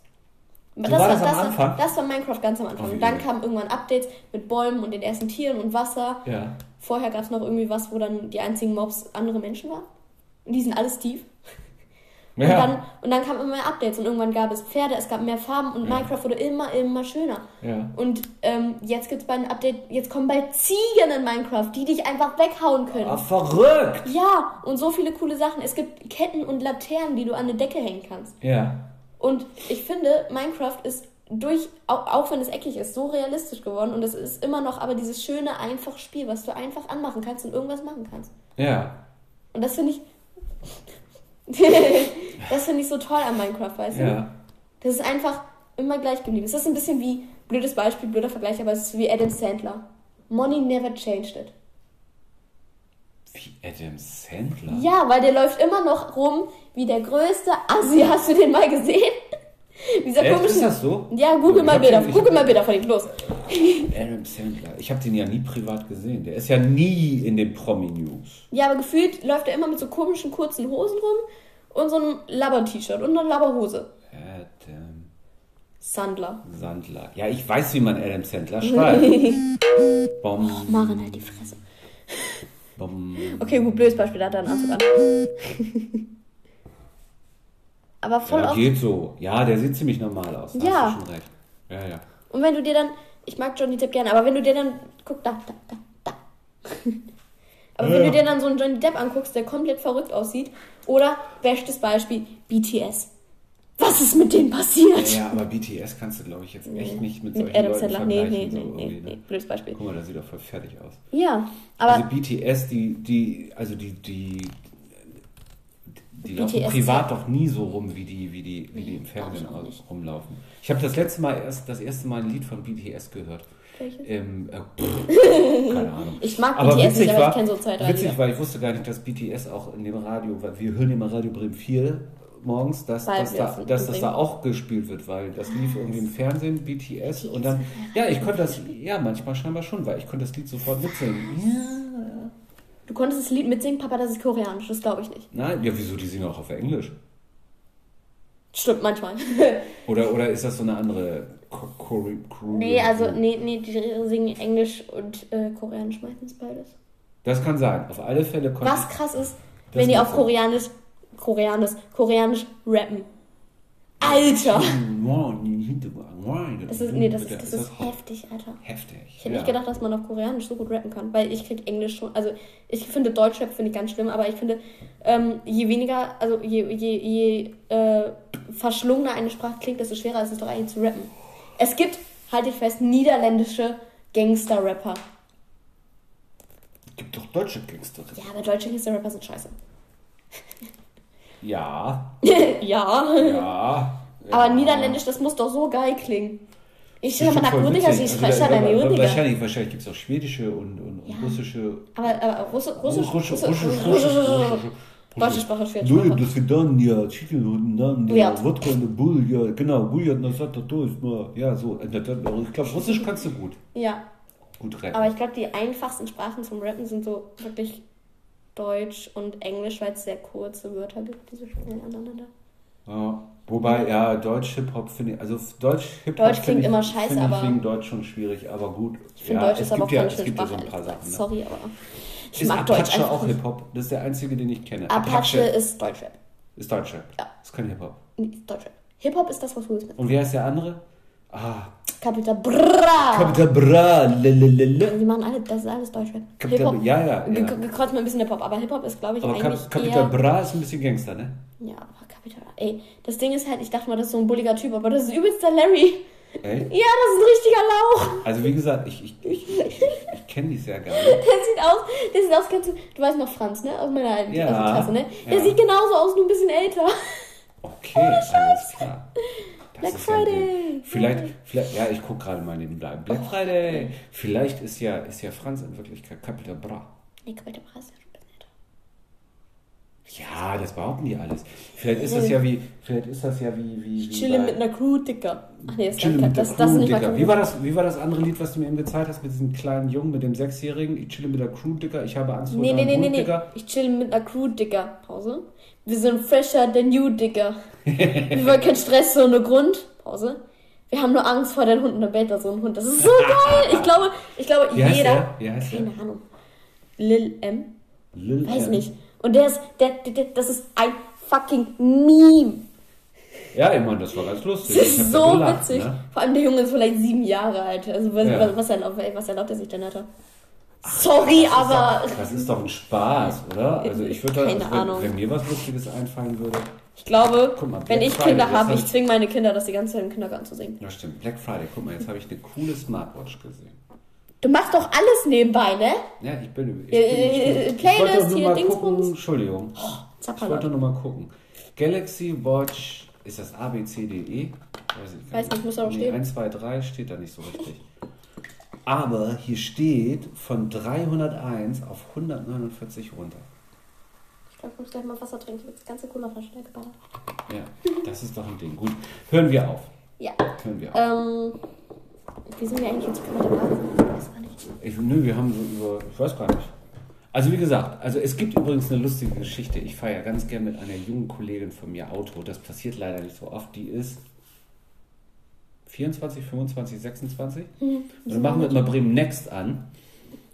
So war das das, Anfang? das war Minecraft ganz am Anfang. Oh, und dann kamen irgendwann Updates mit Bäumen und den ersten Tieren und Wasser. Ja. Vorher gab es noch irgendwie was, wo dann die einzigen Mobs andere Menschen waren. Und die sind alle Steve. Und, Ja. dann, und dann kamen immer mehr Updates und irgendwann gab es Pferde, es gab mehr Farben und Ja. Minecraft wurde immer, immer schöner. ja. Und ähm, jetzt gibt's bald ein Update, jetzt kommen bald Ziegen in Minecraft, die dich einfach weghauen können. Ah, verrückt! Ja, und so viele coole Sachen. Es gibt Ketten und Laternen, die du an eine Decke hängen kannst. Ja. Und ich finde, Minecraft ist durch, auch, auch wenn es eckig ist, so realistisch geworden und es ist immer noch aber dieses schöne, einfache Spiel, was du einfach anmachen kannst und irgendwas machen kannst. Ja. Und das finde ich. Das finde ich so toll an Minecraft, weißt du? Ja. Das ist einfach immer gleich geblieben. Es ist ein bisschen wie, blödes Beispiel, blöder Vergleich, aber es ist wie Adam Sandler. Money never changed it. Wie Adam Sandler. Ja, weil der läuft immer noch rum wie der größte Assi. Hast du den mal gesehen? Dieser Echt? komische. Ist das so? Ja, google mal Bilder. den- Google mal Bilder von ihm. Los. Adam Sandler. Ich habe den ja nie privat gesehen. Der ist ja nie in den Promi-News. Ja, aber gefühlt läuft er immer mit so komischen kurzen Hosen rum und so einem Labber-T-Shirt und einer Labberhose. Adam Sandler. Sandler. Ja, ich weiß, wie man Adam Sandler schreibt. Bom, Maren halt die Fresse. bom. Okay, gut, blödes Beispiel, da hat er einen Anzug an. Aber voll Ja, oft. geht so. Ja, der sieht ziemlich normal aus. Da Ja. Hast du schon recht. Ja, ja. Und wenn du dir dann, ich mag Johnny Depp gerne, aber wenn du dir dann, guck da, da, da, da. aber wenn Ja. du dir dann so einen Johnny Depp anguckst, der komplett verrückt aussieht, oder, bestes Beispiel, BTS. Was ist mit denen passiert? Ja, ja, aber BTS kannst du, glaube ich, jetzt echt nicht mit Mit solchen Adam Leuten Sandler, nee, nee, nee, so nee, nee, ne? blödes Beispiel. Guck mal, das sieht doch voll fertig aus. Ja, aber also BTS, die, die, also die, die, die laufen BTS privat doch nie so rum, wie die, wie die, wie die im Fernsehen rumlaufen. Ich habe das letzte Mal erst, das erste Mal ein Lied von BTS gehört. Ähm, äh, pff, keine Ahnung. ich mag Aber BTS nicht, aber war, ich kenne so Zeitradio. witzig war, ich wusste gar nicht, dass BTS auch in dem Radio, weil wir hören immer Radio Bremen 4 morgens, dass, Weil dass, da, dass das da auch gespielt wird, weil das lief irgendwie im Fernsehen, BTS, und dann, ja, ich konnte das, ja, manchmal scheinbar schon, weil ich konnte das Lied sofort mitsingen. Du konntest das Lied mitsingen, Papa, das ist koreanisch, das glaube ich nicht. Nein, ja, wieso, die singen auch auf Englisch. Stimmt, manchmal. Oder, oder ist das so eine andere Kore nee, also, nee, nee, die singen Englisch und äh, Koreanisch meistens beides. Das kann sein. Auf alle Fälle konnte Was krass ist, wenn die auf. Koreanisch, Koreanisch, Koreanisch rappen. Alter! Das ist, nee, das ist, das ist heftig, Alter. heftig. Ich hätte nicht gedacht, dass man auf Koreanisch so gut rappen kann, weil ich krieg Englisch schon, also ich finde Deutschrap finde ich ganz schlimm, aber ich finde, ähm, je weniger, also je, je, je äh, verschlungener eine Sprache klingt, desto schwerer ist es doch eigentlich zu rappen. Es gibt, halte ich fest, niederländische Gangster-Rapper. gibt doch deutsche Gangster. Ja, aber deutsche Gangster-Rapper sind scheiße. Ja. ja. Ja. Aber. Niederländisch, das muss doch so geil klingen. Ich höre mal nach Rüdiger, ich spreche, dann Rüdiger. Wahrscheinlich, wahrscheinlich gibt es auch schwedische und, und, und ja. russische. Aber, aber Russe, russisch, russisch, russisch, russisch, russisch, russisch. Deutsche Sprache, schwedische Sprache. Das wir dann, ja, Chicken und dann, ja, Wodka und Bull, ja, genau, Buljat, das hat das ja, so. Ich glaube, Russisch kannst du gut. Ja. Gut rappen. Aber ich glaube, die einfachsten Sprachen zum Rappen sind so wirklich Deutsch und Englisch, weil es sehr kurze Wörter gibt, diese schnell aneinander. Ja, wobei, ja, Deutsch Hip-Hop finde ich, also Deutsch Hip-Hop Deutsch klingt ich- immer scheiße, ich aber- wegen Deutsch schon schwierig, aber gut. Ich finde ja, Deutsch es ist aber auch ja, keine es ja so ein paar. Sachen. Ne? Sorry, aber ich Ist mag Deutsch Apache einfach auch. Hip-Hop? Das ist der einzige, den ich kenne. Apache ist Deutschrap. ist Deutschrap. Ja. Ist kein Hip-Hop. Deutschrap. Hip-Hop ist das, was Will Smith Und wer ist der andere? Ah, Capital Bra. Capital Bra. Die machen alle, das ist alles Deutschrap. Capital, Hip-Hop, ja, ja, ge- ja. gekreuzt mit ein bisschen Hip-Hop, aber Hip-Hop ist, glaube ich, Aber eigentlich Cap Capital. Bra ist ein bisschen Gangster, ne? Ja, aber Capital Bra. Ey, das Ding ist halt, ich dachte mal, das ist so ein bulliger Typ, aber das ist übelst der Larry. Ey? Ja, das ist ein richtiger Lauch. Also wie gesagt, ich, ich, ich, ich, kenne die sehr gerne. Der sieht aus, der sieht aus, kennst du, du weißt noch Franz, ne? Aus meiner alten der Klasse, ne? Der sieht genauso aus, nur ein bisschen älter. Okay, alles klar. Black ja Friday. Ding. Vielleicht, vielleicht, ja, ich gucke gerade mal nebenbei. Black Friday. Vielleicht ist ja, ist ja Franz in Wirklichkeit Capital Bra. Nee, kapitel Bra ist ja. Ja, das behaupten die alles. Vielleicht ist das ja wie, vielleicht ist das ja wie, wie, Ich wie chille mit einer Crew, Dicker. Ach nee, das, Chille mit das, Crew, nicht Dicker. Wie war, das, wie war das andere Lied, was du mir eben gezeigt hast mit diesem kleinen Jungen, mit dem Sechsjährigen? Ich chille mit der Crew, Dicker. Ich habe Angst vor Nee, nee, nee, nee. Dicker. Ich chill mit einer Crew, Dicker. Pause. Wir sind fresher than you, Dicker. Wir wollen keinen Stress ohne Grund. Pause. Wir haben nur Angst vor deinem Hund und dann bellt da so ein Hund. Das ist so geil. Ich glaube, ich glaube, Wie heißt jeder. der? Wie heißt der? Keine Ahnung. Lil M. Lil Weiß M. nicht. Und der ist, der, der, der, das ist ein fucking Meme. Ja, ich meine, das war ganz lustig. Das Ich hab ist da so gelacht, witzig. Ne? Vor allem der Junge ist vielleicht sieben Jahre alt. Also was, Ja. was, was, erlaubt, was erlaubt er sich denn, Alter? Sorry, Das ist aber Doch, das ist doch ein Spaß, oder? Also ich würde, Keine also wenn, Ahnung. wenn mir was Lustiges einfallen würde. ich glaube, mal, wenn ich Friday, Kinder habe, hab ich ich- zwinge meine Kinder, das die ganze Zeit im Kindergarten zu singen. Ja, stimmt. Black Friday. Guck mal, jetzt habe ich eine coole Smartwatch gesehen. Du machst doch alles nebenbei, ne? Ja, ich bin. Ich, Äh, bin, ich, bin, äh, ich Playlist hier, Dingsbums. Entschuldigung. Ich Zappalot. wollte nur mal gucken. Galaxy Watch. Ist das A, B, C, D, E? Weiß ich gar Weiß nicht, muss da auch stehen. 1, 2, 3 steht da nicht so richtig. Aber hier steht von 301 auf 149 runter. Ich glaube, ich muss gleich mal Wasser trinken. Ich habe das ganze Colaflasche leer geballert. Ja, das ist doch ein Ding. Gut, hören wir auf. Ja. Hören wir auf. Ähm, wie sind wir eigentlich jetzt gerade dabei? Ich weiß gar nicht. Ich, nö, wir haben so über, ich weiß gar nicht. Also wie gesagt, also es gibt übrigens eine lustige Geschichte. Ich fahre ja ganz gern mit einer jungen Kollegin von mir Auto. Das passiert leider nicht so oft. Die ist 24, 25, 26. Hm, Und dann machen wir immer Bremen Next an.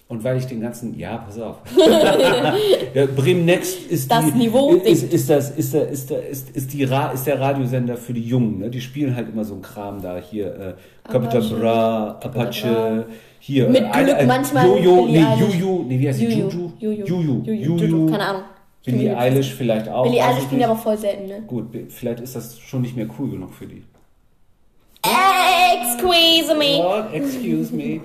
Und weil ich den ganzen, ja, pass auf. ja, Bremen Next ist Das die, Niveau ist, ist das, ist der, ist der, ist, ist die Ra, ist der Radiosender für die Jungen. Ne? Die spielen halt immer so einen Kram da hier, äh, Capital Apache, Bra, Apache, hier, Mit äh, Glück äh, manchmal Jojo, nee. Juju, nee, wie heißt? Juju. Juju, Juju. Juju, Juju. Juju, Keine Ahnung. Billie. Eilish vielleicht auch. Billie Eilish spielen aber voll selten, ne? Gut, vielleicht ist das schon nicht mehr cool genug für die. Excuse me. What? Excuse me.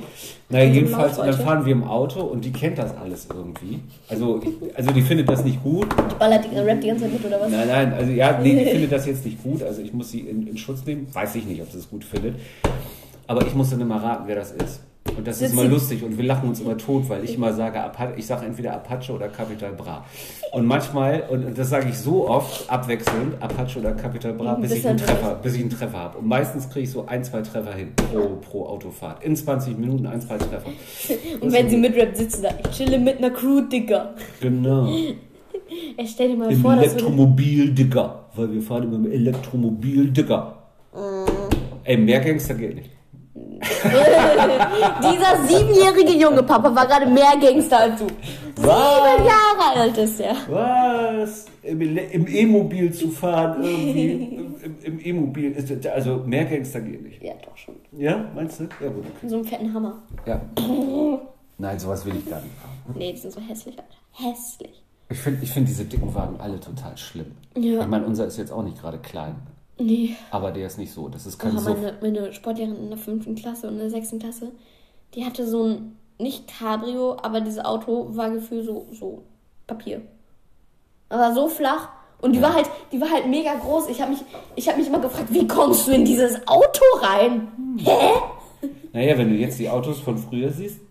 Naja, jedenfalls, dann fahren wir im Auto und die kennt das alles irgendwie. Also, also die findet das nicht gut. Die ballert die, rappt die ganze Zeit mit, oder was? Nein, nein, also ja, nee, die findet das jetzt nicht gut. Also ich muss sie in, in Schutz nehmen. Weiß ich nicht, ob sie es gut findet. Aber ich muss dann immer raten, wer das ist. Und das ist immer lustig und wir lachen uns immer tot, weil ich immer sage, ich sage entweder Apache oder Capital Bra. Und manchmal, und das sage ich so oft, abwechselnd, Apache oder Capital Bra, bis Bis ich einen Treffer, bis ich einen Treffer habe. Und meistens kriege ich so ein, zwei Treffer hin pro, pro Autofahrt. In 20 Minuten ein, zwei Treffer. Und wenn sie mitrappt, sitzt sie da. Ich chille mit einer Crew, Digga. Genau. Ey, stell dir mal Im vor. Elektromobil, Digga. Weil wir fahren immer im Elektromobil, Digga. Ey, mehr Gangster geht nicht. Dieser siebenjährige junge Papa war gerade mehr Gangster als du. Sieben Jahre alt ist er. Was? Im E-Mobil zu fahren, irgendwie. Im- E-Mobil also mehr Gangster geht nicht. Ja, doch schon. Ja, meinst du? Ja, gut. So einem fetten Hammer. Ja. Nein, sowas will ich gar nicht haben. Nee, die sind so hässlich, Alter. Hässlich. Ich finde ich find diese dicken Wagen alle total schlimm. Ja. Ich meine, unser ist jetzt auch nicht gerade klein. Nee. Aber der ist nicht so. Das ist kein Oh, Suff. meine, meine Sportlehrerin in der fünften Klasse und in der sechsten Klasse, die hatte so ein, nicht Cabrio, aber dieses Auto war gefühlt so, so Papier. Aber so flach. Und die Ja. war halt, die war halt mega groß. Ich habe mich, ich habe mich immer gefragt, wie kommst du in dieses Auto rein? Hä? Naja, wenn du jetzt die Autos von früher siehst,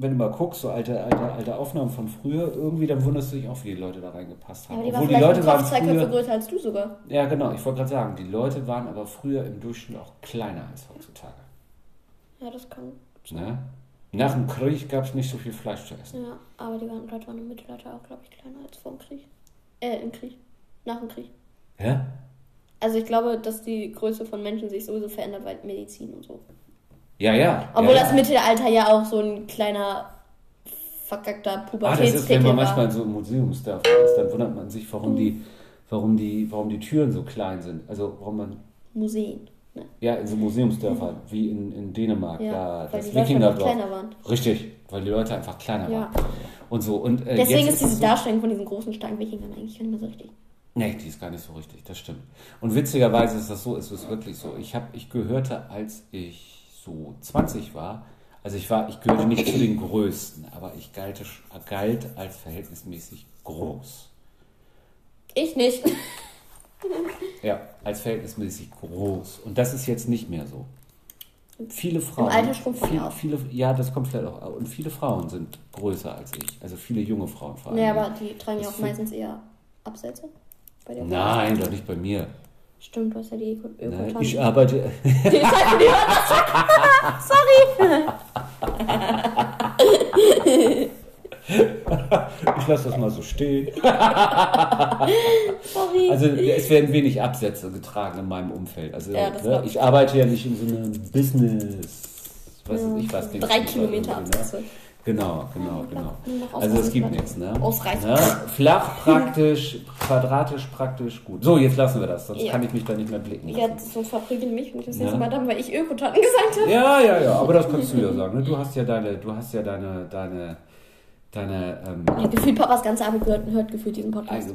wenn du mal guckst, so alte, alte, alte Aufnahmen von früher, irgendwie, dann wunderst du dich auch, wie die Leute da reingepasst haben. Aber die Obwohl die Leute waren zwei Köpfe größer als du sogar. Ja, genau, ich wollte gerade sagen, die Leute waren aber früher im Durchschnitt auch kleiner als heutzutage. Ja, das kann. Ne? Nach dem Krieg gab es nicht so viel Fleisch zu essen. Ja, aber die waren, Leute waren im Mittelalter auch, glaube ich, kleiner als vor dem Krieg. Äh, im Krieg. Nach dem Krieg. Hä? Also ich glaube, dass die Größe von Menschen sich sowieso verändert, weil Medizin und so. Ja, ja. Obwohl ja, das. Mittelalter ja auch so ein kleiner verkackter Ah, das ist, wenn man war. manchmal so im Museumsdorf ist, dann wundert man sich, warum die, warum die, warum die Türen so klein sind. Also warum man Museen. Ne? Ja, in so Museumsdörfern, wie in, in Dänemark, Ja, da weil das Wikingerdorf. Richtig, weil die Leute einfach kleiner Ja. waren. Und so. Und, äh, Deswegen ist diese es so, Darstellung von diesen großen, starken Wikingern eigentlich gar nicht mehr so richtig. Nee, die ist gar nicht so richtig, das stimmt. Und witzigerweise ist das so, ist es wirklich so. Ich, hab, ich gehörte, als ich so 20 war, also ich war, ich gehörte nicht zu den Größten, aber ich galt, galt als verhältnismäßig groß. Ich nicht. Ja, als verhältnismäßig groß. Und das ist jetzt nicht mehr so. Viele Frauen. Alter schrumpft man viele, ja, das kommt vielleicht auch. Und viele Frauen sind größer als ich. Also viele junge Frauen vor allem. Ja, aber die tragen ja auch meistens eher Absätze. Nein, doch nicht bei mir. Stimmt, du hast ja die Öko Nein, Ökotanten. ich arbeite. Die Scheiße, die hört das Sorry. Ich lasse das mal so stehen. Sorry. Also es werden wenig Absätze getragen in meinem Umfeld. Also Ja, ne, ich. arbeite ja nicht in so einem Business, was weiß ich was. Drei Kilometer so, ne? Genau, genau, genau. noch Also es gibt nichts, ne? Ausreißblatt. Ne? Flach praktisch, quadratisch praktisch, gut. So, jetzt lassen wir das, sonst Ja. kann ich mich da nicht mehr blicken. Ja, lassen. so verprügeln mich, ich das Ja. nächste Mal dann, weil ich Ökotanten gesagt habe. Ja, ja, ja, aber das kannst du ja sagen. Ne? Du hast ja deine, du hast ja deine, deine, deine, ähm, Ja, gefühlt Papas ganze Arbeit gehört, hört gefühlt diesen Podcast. also,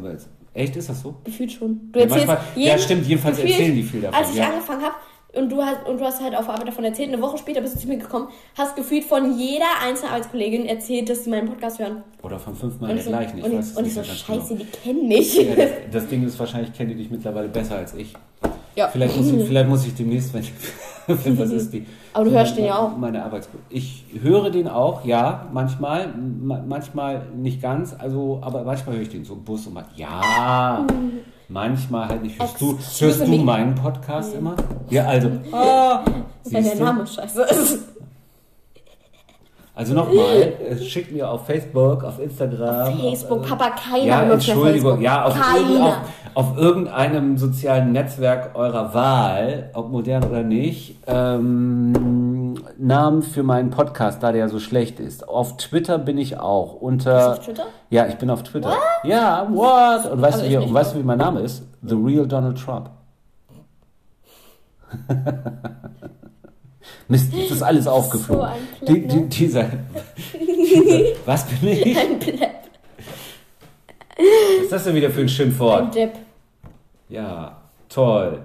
echt, ist das so? Gefühlt schon. Du Ja, erzählst manchmal- ja, stimmt, jedenfalls gefühlt, erzählen die viel davon, Als ich ja. angefangen habe und du hast und du hast halt auf Arbeit davon erzählt, eine Woche später bist du zu mir gekommen, hast gefühlt von jeder einzelnen Arbeitskollegin erzählt, dass sie meinen Podcast hören. Oder von fünfmal Und der ich so, gleichen, ich und weiß ich, und ich so scheiße, genau. die kennen mich. Ja, das, das Ding ist, wahrscheinlich kennen die dich mittlerweile besser als ich. Ja. Vielleicht muss, ich, vielleicht muss ich demnächst, wenn, wenn was ist, die. Aber du hörst den ja auch. Meine Arbeitsgruppe. Ich höre den auch, ja, manchmal, ma- manchmal nicht ganz, also, aber manchmal höre ich den so im Bus und mal, ja, manchmal halt nicht. Hörst du, hörst du me. meinen Podcast immer? Ja, also, ah, Weil der? Name scheiße ist. Also nochmal, äh, schickt mir auf Facebook, auf Instagram. Facebook, auf, äh, Papa, keiner Ja, benutzt Entschuldigung, Facebook. ja, auf, auf, auf irgendeinem sozialen Netzwerk eurer Wahl, ob modern oder nicht, ähm, Namen für meinen Podcast, da der ja so schlecht ist. Auf Twitter bin ich auch unter. Bist du auf Twitter? Ja, ich bin auf Twitter. Ja, what? Und weißt du, wie, und weißt du, wie mein Name ist? The Real Donald Trump. Mist, jetzt ist alles aufgeflogen. ein Pleb, die, die, ne? dieser, dieser, was bin ich? Ein Pleb, Was ist das denn wieder für ein ein Schimpfwort? Depp. Ja, toll.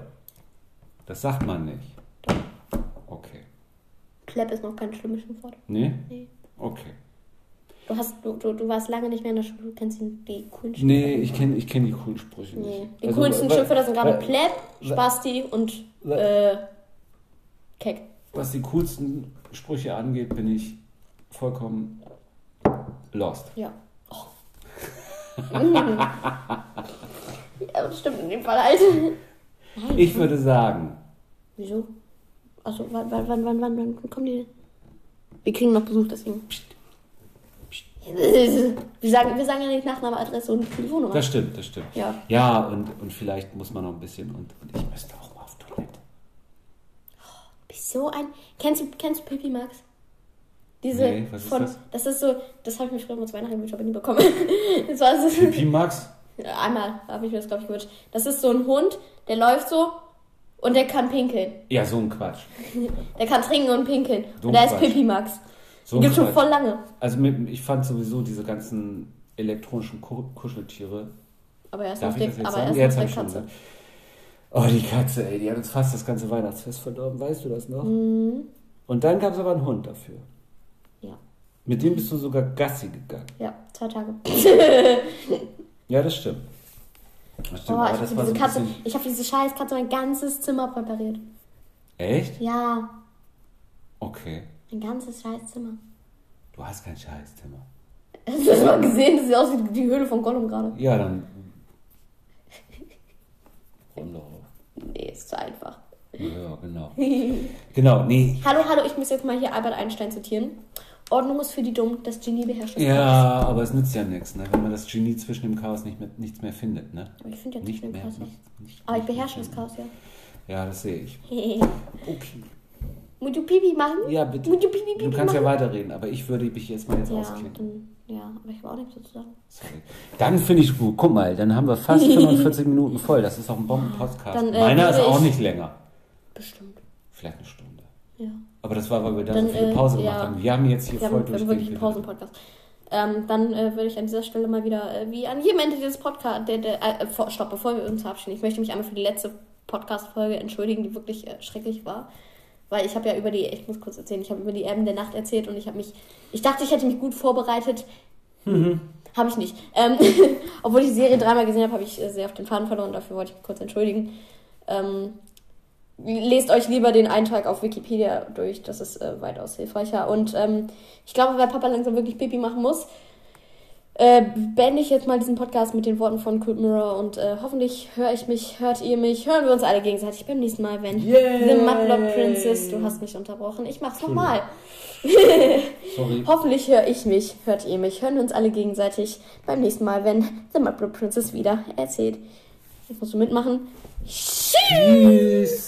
Das sagt man nicht. Okay. Pleb ist noch kein schlimmes Schimpfwort. Nee? Nee. Okay. Du, hast, du, du, du warst lange nicht mehr in der Schule, du kennst die, die coolen Schimpfwörter. Nee, ich kenne ich kenn die coolen Sprüche nicht. Nee. Die Also, coolsten Schimpfwörter sind gerade wa- Spasti und äh, Keck. Was die coolsten Sprüche angeht, bin ich vollkommen lost. Ja. Oh. ja, das stimmt in dem Fall halt. Nein. Ich würde sagen, Wieso? Achso, wann, wann, wann, wann, wann, kommen die denn? Wir kriegen noch Besuch, deswegen. Wir sagen, wir sagen ja nicht Nachname, Adresse und Telefonnummer. das stimmt, das stimmt. Ja. Ja, und, und vielleicht muss man noch ein bisschen, und, und ich müsste auch mal auf Toilette. Bist so ein. Kennst du, kennst du Pippi Max? Diese Nee, was ist von. das? ist so. Das habe ich mir früher mal zu Weihnachten gewünscht, aber nie bekommen. Das war so. Pipi Max? Einmal habe ich mir das, glaube ich, gewünscht. Das ist so ein Hund, der läuft so und der kann pinkeln. Ja, so ein Quatsch. Der kann trinken und pinkeln. So und da ist. Pippi Max. So gibt's schon voll lange. Also ich fand sowieso diese ganzen elektronischen Ku- Kuscheltiere. Aber er ist Darf noch das jetzt aber er der Katze. gesagt. Oh, die Katze, ey, die hat uns fast das ganze Weihnachtsfest verdorben, weißt du das noch? Mhm. Und dann gab es aber einen Hund dafür. Ja. Mit dem bist du sogar Gassi gegangen. Ja, zwei Tage. Ja, das stimmt. Das stimmt, Oh, ich habe diese ein Katze, bisschen... ich habe diese scheiß Katze mein ganzes Zimmer präpariert. Echt? Ja, Okay. mein ganzes scheiß Zimmer. Du hast kein Scheißzimmer. Hast du das mal gesehen? Das sieht aus wie die Höhle von Gollum gerade. Ja, dann... Runde auf. Nee, ist zu einfach. Ja, genau. genau, nee. Hallo, hallo, ich muss jetzt mal hier Albert Einstein zitieren. Ordnung ist für die Dumm, das Genie beherrscht das Chaos. Ja, aber es nützt ja nichts, ne? wenn man das Genie zwischen dem Chaos nicht mehr, nichts mehr findet. Ne? Aber ich finde ja Nicht mehr. Chaos. Nicht, nicht, Aber ich nicht beherrsche das Chaos, ja. Ja, das sehe ich. Okay. Musst du Pipi machen? Ja, bitte. Pipi, Pipi Du kannst ja machen? weiterreden, aber ich würde mich jetzt mal jetzt Ja, ausklicken. Ja, aber ich habe auch nichts so zu sagen. Sorry. Dann finde ich gut. Guck mal, dann haben wir fast 45 Minuten voll. Das ist auch ein Bomben-Podcast. Äh, Meiner ist auch ich- nicht länger. Bestimmt. Vielleicht eine Stunde. Ja. Aber das war, weil wir da Dann, so viele äh, Pause ja. gemacht haben. Wir haben jetzt hier Wir voll haben, wir wirklich einen Pausen-Podcast. Ähm, dann äh, würde ich an dieser Stelle mal wieder, äh, wie an jedem Ende dieses Podcasts, der, der, äh, vor, stopp, bevor wir uns verabschieden, ich möchte mich einmal für die letzte Podcast-Folge entschuldigen, die wirklich äh, schrecklich war. Weil ich habe ja über die, ich muss kurz erzählen, ich habe über die Erben der Nacht erzählt und ich habe mich, ich dachte, ich hätte mich gut vorbereitet. Mhm. Habe ich nicht. Ähm, obwohl ich die Serie dreimal gesehen habe, habe ich äh, sehr auf den Faden verloren. Dafür wollte ich mich kurz entschuldigen. Ähm, lest euch lieber den Eintrag auf Wikipedia durch. Das ist äh, weitaus hilfreicher. Und ähm, ich glaube, weil Papa langsam wirklich Pipi machen muss, äh, beende ich jetzt mal diesen Podcast mit den Worten von Cold Mirror und äh, hoffentlich höre ich mich, hört ihr mich, hören wir uns alle gegenseitig beim nächsten Mal, wenn Yay! The Mudblood Princess, du hast mich unterbrochen, ich mach's nochmal. Sorry. hoffentlich höre ich mich, hört ihr mich, hören wir uns alle gegenseitig beim nächsten Mal, wenn The Mudblood Princess wieder erzählt. Jetzt musst du mitmachen. Tschüss.